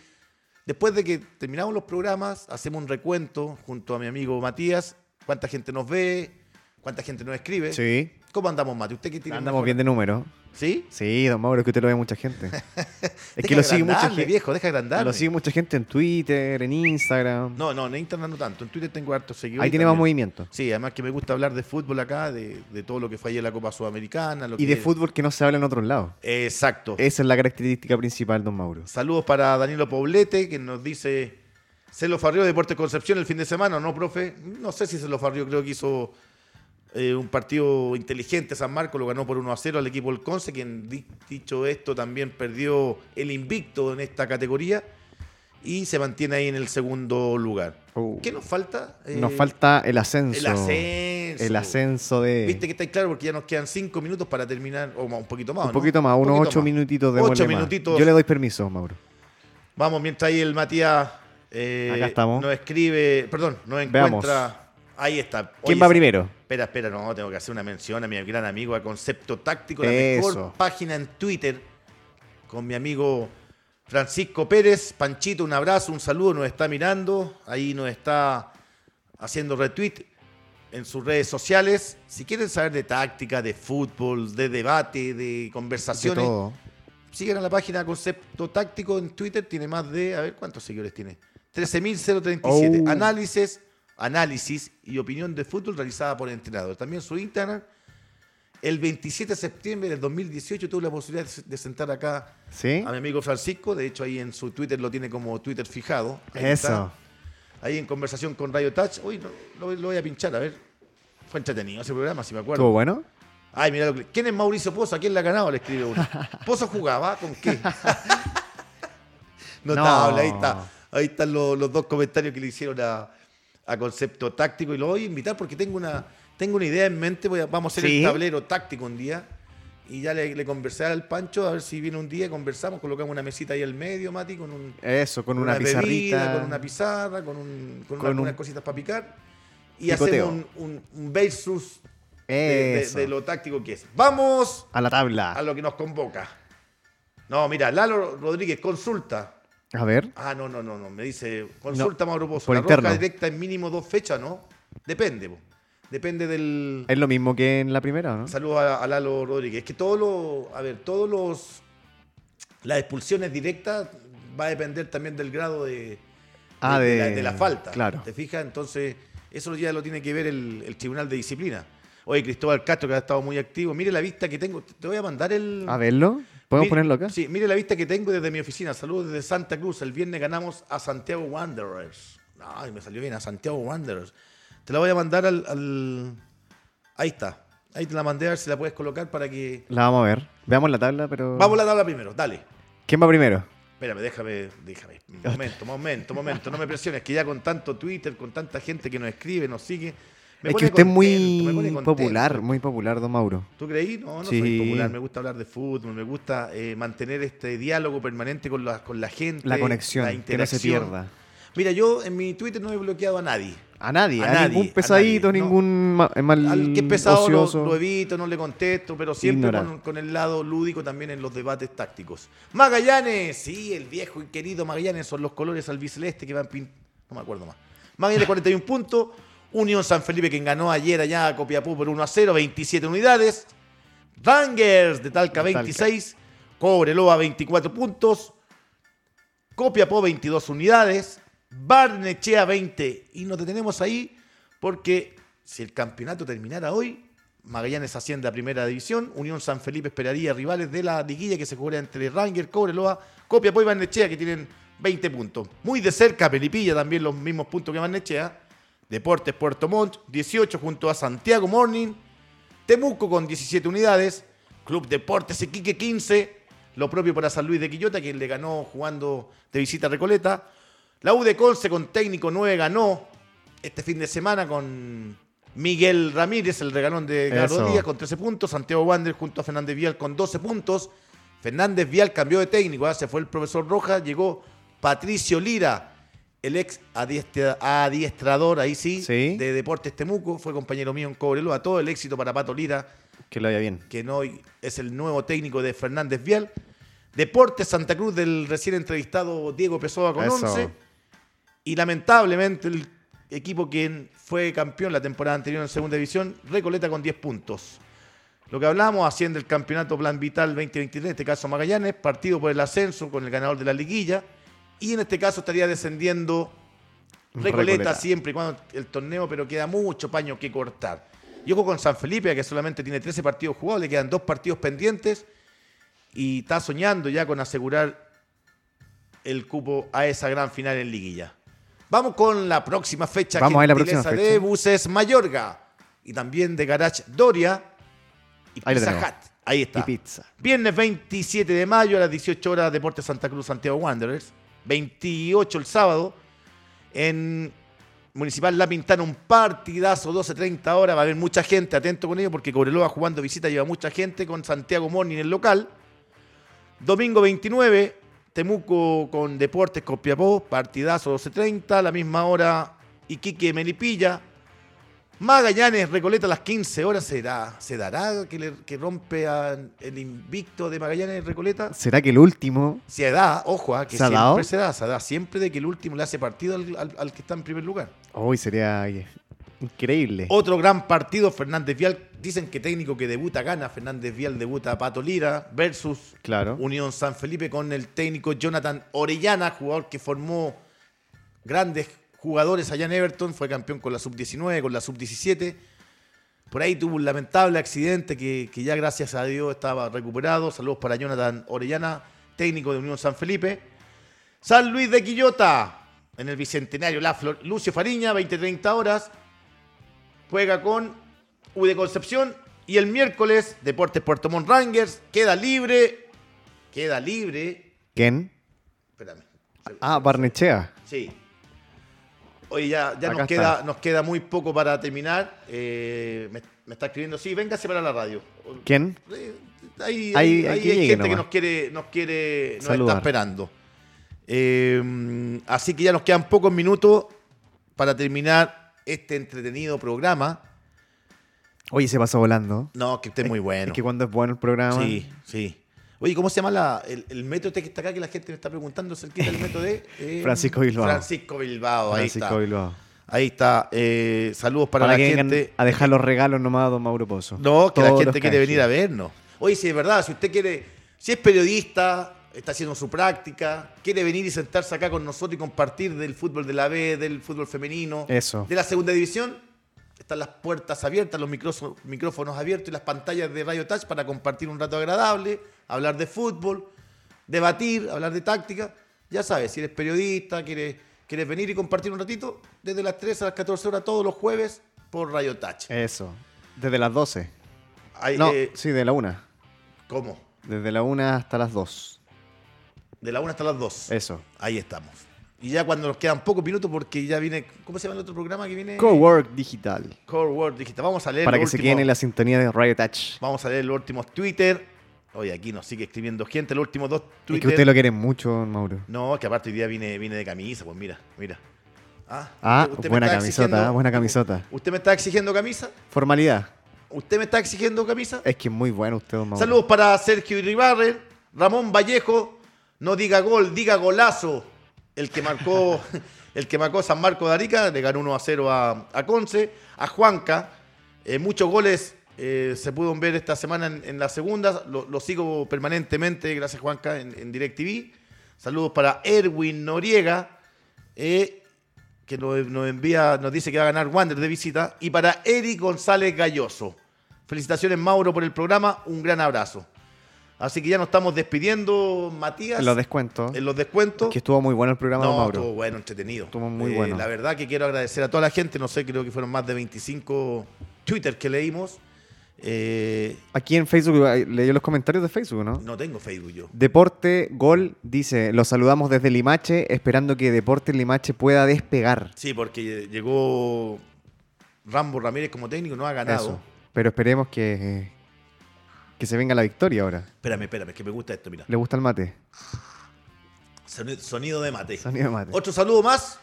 después de que terminamos los programas, hacemos un recuento junto a mi amigo Matías. ¿Cuánta gente nos ve? ¿Cuánta gente nos escribe? Sí. ¿Cómo andamos, Mati? ¿Usted qué tiene? Andamos mejor? bien de número. ¿Sí? Sí, don Mauro, es que usted lo ve mucha gente. es Deja que lo sigue mucha gente. viejo, deja agrandarme. Lo sigue mucha gente en Twitter, en Instagram. No, no, en Instagram no tanto. En Twitter tengo hartos seguidores. Ahí tiene más movimiento. Sí, además que me gusta hablar de fútbol acá, de, de todo lo que fue ayer la Copa Sudamericana. Lo Y de fútbol que no se habla en otros lados. Exacto. Esa es la característica principal, don Mauro. Saludos para Danilo Poblete, que nos dice, ¿se lo farrió Deportes Concepción el fin de semana o no, profe? No sé si se lo farrió, creo que hizo eh, un partido inteligente San Marcos, lo ganó por 1 a 0 al equipo del Conce, quien di- dicho esto también perdió el invicto en esta categoría y se mantiene ahí en el segundo lugar. Uh. ¿Qué nos falta? Eh, Nos falta el ascenso. el ascenso. El ascenso de. Viste que está claro porque ya nos quedan cinco minutos para terminar, o un poquito más. un ¿no? poquito más, Un unos ocho más. minutitos de Ocho minutitos. Yo le doy permiso, Mauro. Vamos, mientras ahí el Matías eh, Acá estamos. nos escribe, perdón, nos Veamos. encuentra. Ahí está. ¿Quién va primero? Espera, espera, no, tengo que hacer una mención a mi gran amigo, a Concepto Táctico, la Eso. mejor página en Twitter, con mi amigo Francisco Pérez. Panchito, un abrazo, un saludo, nos está mirando, ahí nos está haciendo retweet en sus redes sociales. Si quieren saber de táctica, de fútbol, de debate, de conversaciones, sigan a la página Concepto Táctico en Twitter, tiene más de, a ver cuántos seguidores tiene. 13.037. Oh. Análisis, análisis y opinión de fútbol realizada por entrenador. También su Instagram. El 27 de septiembre del 2018 tuve la posibilidad de- sentar acá ¿Sí? a mi amigo Francisco. De hecho, ahí en su Twitter lo tiene como Twitter fijado. Ahí Eso. está. Ahí en conversación con Radio Touch. Uy, no, lo, lo voy a pinchar, a ver. Fue entretenido ese programa, si me acuerdo. ¿Estuvo bueno? Ay, mira, lo que- ¿quién es Mauricio Pozo? ¿A quién le ha ganado? Le escribe uno. ¿Pozo jugaba? ¿Con qué? Notable, ahí está. Ahí están los, los dos comentarios que le hicieron a, a Concepto Táctico. Y lo voy a invitar porque tengo una, tengo una idea en mente. Voy a- vamos a hacer Sí. el tablero táctico un día. Y ya le, le conversé al Pancho a ver si viene un día, conversamos, colocamos una mesita ahí al medio, Mati, con un, Eso, con una, bebida, pizarrita. con una pizarra, con, un, con, Con algunas un cositas para picar. Y picoteo. hacemos un, un, versus de, de lo táctico que es. Vamos A la tabla. a lo que nos convoca. No, mira, Lalo Rodríguez, consulta. A ver. Ah, no, no, no, no. Me dice, consulta Mauro Pozo. por La interno. roja directa en mínimo dos fechas, ¿no? Depende, po. Depende del. Es lo mismo que en la primera, ¿no? Saludos a, a Lalo Rodríguez. Es que todos los. A ver, todos los. Las expulsiones directas va a depender también del grado de. Ah, de, de- la, de la falta. claro. ¿Te fijas? Entonces, eso ya lo tiene que ver el, el Tribunal de Disciplina. Oye, Cristóbal Castro, que ha estado muy activo. Mire la vista que tengo. Te voy a mandar el. A verlo. ¿Podemos Mire- ponerlo acá? Sí, mire la vista que tengo desde mi oficina. Saludos desde Santa Cruz. El viernes ganamos a Santiago Wanderers. Ay, me salió bien, a Santiago Wanderers. Te la voy a mandar al, al- Ahí está. Ahí te la mandé a ver si la puedes colocar para que... La vamos a ver. Veamos la tabla, pero. Vamos a la tabla primero, dale. ¿Quién va primero? Espérame, déjame, déjame. Momento, momento, momento. No me presiones, que ya con tanto Twitter, con tanta gente que nos escribe, nos sigue... me es que usted es muy popular, muy popular, don Mauro. ¿Tú creí? No, no Sí. soy popular. Me gusta hablar de fútbol, me gusta eh, mantener este diálogo permanente con la, con la gente. La conexión, la que no se interacción. pierda. Mira, yo en mi Twitter no he bloqueado a nadie. A nadie, A a, nadie, ningún a pesadito, nadie, no. ningún ma- mal Al que es pesado lo, evito, no le contesto, pero siempre con el lado lúdico también en los debates tácticos. Magallanes, sí, el viejo y querido Magallanes son los colores albiceleste que van pin... No me acuerdo más. Magallanes 41 puntos. Unión San Felipe quien ganó ayer allá a Copiapó por 1 a 0, 27 unidades. Rangers de Talca De Talca. 26. Cobreloa 24 puntos. Copiapó 22 unidades. Barnechea 20. Y nos detenemos ahí porque si el campeonato terminara hoy, Magallanes asciende a primera división. Unión San Felipe esperaría rivales de la liguilla que se jugará entre Rangers, Cobreloa, Copiapó y Barnechea que tienen 20 puntos. Muy de cerca Pelipilla también los mismos puntos que Barnechea. Deportes Puerto Montt 18 junto a Santiago Morning. Temuco con 17 unidades. Club Deportes Iquique 15. Lo propio para San Luis de Quillota, quien le ganó jugando de visita a Recoleta. La U de Conce con técnico 9 ganó este fin de semana con Miguel Ramírez, el regalón de Eso. Díaz, con 13 puntos. Santiago Wander junto a Fernández Vial con 12 puntos. Fernández Vial cambió de técnico, ¿ah? se fue el profesor Rojas, llegó Patricio Lira, el ex adiestra- adiestrador, ahí sí, Sí. de Deportes Temuco, fue compañero mío en Cobreloa. Todo el éxito para Pato Lira, Que lo vaya bien. que no es el nuevo técnico de Fernández Vial. Deportes Santa Cruz del recién entrevistado Diego Pessoa con Eso. 11. Y lamentablemente el equipo que fue campeón la temporada anterior en segunda división, Recoleta con 10 puntos. Lo que hablamos, haciendo el campeonato Plan Vital 2023, en este caso Magallanes, partido por el ascenso con el ganador de la liguilla. Y en este caso estaría descendiendo Recoleta, Recoleta. siempre y cuando el torneo, pero queda mucho paño que cortar. Y ojo con San Felipe, que solamente tiene 13 partidos jugados, le quedan dos partidos pendientes y está soñando ya con asegurar el cupo a esa gran final en liguilla. Vamos con la próxima fecha. Vamos a la próxima de fecha. Buses Mayorga y también de Garage Doria y Ahí Pizza. Hut. Ahí está. Y pizza. Viernes 27 de mayo a las 18 horas, Deportes Santa Cruz, Santiago Wanderers. 28 el sábado. En Municipal La Pintana, un partidazo, 12.30 horas. Va a haber mucha gente, atento con ello, porque Cobreloa jugando visita lleva mucha gente con Santiago Morning en el local. Domingo 29, Temuco con Deportes Copiapó, partidazo 12.30. A la misma hora, Iquique Melipilla. Magallanes, Recoleta a las 15 horas. ¿Será, ¿Se dará que, le- que rompe a- el invicto de Magallanes Recoleta? ¿Será que el último? Se da, ojo, ah, que ¿Se ha siempre dado? se da, se da siempre de que el último le hace partido al, al- al que está en primer lugar. Hoy sería eh, increíble. Otro gran partido, Fernández Vial. Dicen que técnico que debuta gana. Fernández Vial debuta a Pato Lira versus Claro. Unión San Felipe con el técnico Jonathan Orellana, jugador que formó grandes jugadores allá en Everton, fue campeón con la sub-19, con la sub-17. Por ahí tuvo un lamentable accidente que, que ya gracias a Dios estaba recuperado. Saludos para Jonathan Orellana, técnico de Unión San Felipe. San Luis de Quillota, en el Bicentenario La Flor. Lucio Fariña, 20-30 horas. Juega con U de Concepción. Y el miércoles, Deportes Puerto Montt Rangers. Queda libre. Queda libre. ¿Quién? Espérame. Ah, Barnechea. Sí. Oye, ya, ya nos, queda, nos queda muy poco para terminar. Eh, me, me está escribiendo, sí, véngase para la radio. ¿Quién? Eh, Hay, hay- hay que gente que nos quiere, nos quiere, nos Saludar. está esperando. Eh, así que ya nos quedan pocos minutos para terminar este entretenido programa. Oye, se pasó volando. No, que esté muy bueno. Es que cuando es bueno el programa. Sí, sí. Oye, ¿cómo se llama la- el, el método este que está acá que la gente me está preguntando? ¿Es el que es el método de? eh, Francisco Bilbao. Francisco Bilbao, ahí Francisco está. Bilbao. Ahí está. Eh, saludos para, Para, la que gente. a dejar los regalos nomás a don Mauro Pozo. No, que la gente quiere venir a vernos. Oye, si es verdad, si usted quiere, si es periodista, está haciendo su práctica, quiere venir y sentarse acá con nosotros y compartir del fútbol de la B, del fútbol femenino, Eso. de la segunda división, están las puertas abiertas, los micrófonos, abiertos y las pantallas de Radio Touch para compartir un rato agradable, hablar de fútbol, debatir, hablar de táctica. Ya sabes, si eres periodista, quieres, quieres venir y compartir un ratito, desde las 3 a las 14 horas todos los jueves por Radio Touch. Eso. Desde las 12. Ahí, No, eh, sí, de la 1. ¿Cómo? Desde la 1 hasta las 2. De la 1 hasta las 2. Eso. Ahí estamos. Y ya cuando nos quedan pocos minutos, porque ya viene. ¿Cómo se llama el otro programa que viene? Cowork Digital. Core Digital. Vamos a leer Para que se queden en la sintonía de Radio Touch. Vamos a leer los últimos Twitter. Oye, aquí nos sigue escribiendo gente. Los últimos dos Es Twitter. que usted lo quiere mucho, Mauro. No, que aparte hoy día viene, viene de camisa. Pues mira, mira. Ah, Ah, usted- buena camisota, ah, buena camisota. ¿Usted me está exigiendo camisa? Formalidad. ¿Usted me está exigiendo camisa? Es que es muy bueno usted, don Mauro. Saludos para Sergio Iribarren, Ramón Vallejo, no diga gol, diga golazo. El que marcó, el que marcó San Marco de Arica, le ganó 1 a 0 a, a Conce, a Juanca. Eh, muchos goles eh, se pudieron ver esta semana en, en la segunda. Lo, sigo permanentemente, gracias Juanca, en, en DirecTV. Saludos para Erwin Noriega, eh, que nos, nos envía, nos dice que va a ganar Wander de visita. Y para Eric González Galloso. Felicitaciones, Mauro, por el programa. Un gran abrazo. Así que ya nos estamos despidiendo, Matías. En los descuentos. en los descuentos. Que estuvo muy bueno el programa, No, Mauro. estuvo bueno, entretenido. Estuvo muy Eh, bueno. La verdad que quiero agradecer a toda la gente. No sé, creo que fueron más de 25 Twitter que leímos. Eh, Aquí en Facebook, eh, leí los comentarios de Facebook, ¿no? no tengo Facebook yo. Deporte Gol dice, los saludamos desde Limache, esperando que Deporte Limache pueda despegar. Sí, porque llegó Rambo Ramírez como técnico, no ha ganado. Eso. Pero esperemos que, que se venga la victoria ahora. Espérame, espérame, que me gusta esto, mira. ¿Le gusta el mate? Soni- Sonido de mate. Sonido de mate. Otro saludo más.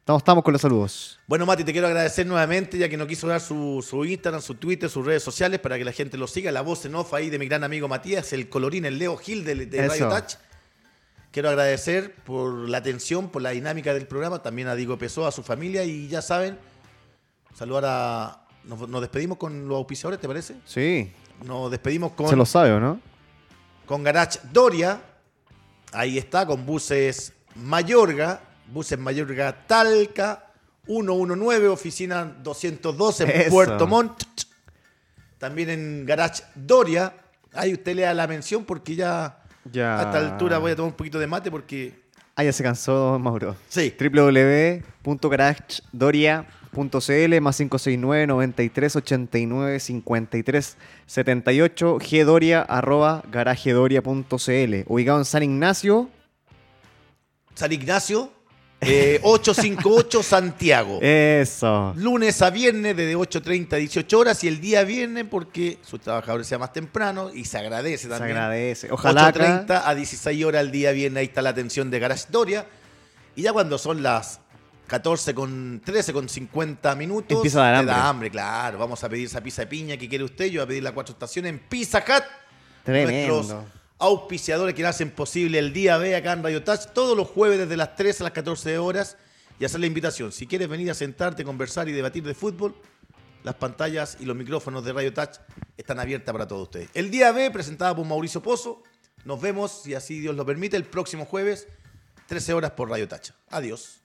Estamos, estamos con los saludos. Bueno, Mati, te quiero agradecer nuevamente, ya que no quiso dar su, su Instagram, su Twitter, sus redes sociales, para que la gente lo siga. La voz en off ahí de mi gran amigo Matías, el colorín, el Leo Gil de, de Radio. Touch. Quiero agradecer por la atención, por la dinámica del programa, también a Diego Pesó, a su familia, y ya saben, saludar a... Nos, nos despedimos con los auspiciadores, ¿te parece? Sí. Nos despedimos con... Se lo sabe, ¿o no? con Garage Doria. Ahí está, con buses Mayorga, buses Mayorga Talca, 119, oficina 212 en Eso. Puerto Montt. También en Garage Doria. Ahí usted le da la mención porque ya Ya. a esta altura voy a tomar un poquito de mate porque... Ah, ya se cansó Mauro. Sí, www.garagedoria.cl más 569 93 89 53 78 gdoria arroba garagedoria.cl ubicado en San Ignacio San Ignacio, eh, 858 Santiago. eso Lunes a viernes desde 8.30 a 18 horas y el día viernes porque sus trabajadores sean más temprano y se agradece se también. agradece ojalá acá- 8.30 a 16 horas el día viernes, ahí está la atención de Garage Doria. Y ya cuando son las 14 con 13 con 50 minutos, Empieza a dar hambre. da hambre, claro. Vamos a pedir esa pizza de piña que quiere usted. Yo voy a pedir la cuatro estaciones en Pizza Hut. Tremendo. Nuestros auspiciadores que hacen posible el día B acá en Radio Touch todos los jueves desde las 13 a las 14 horas y hacer la invitación. Si quieres venir a sentarte, conversar y debatir de fútbol, las pantallas y los micrófonos de Radio Touch están abiertas para todos ustedes. El día B, presentada por Mauricio Pozo. Nos vemos, si así Dios lo permite, el próximo jueves, 13 horas por Radio Touch. Adiós.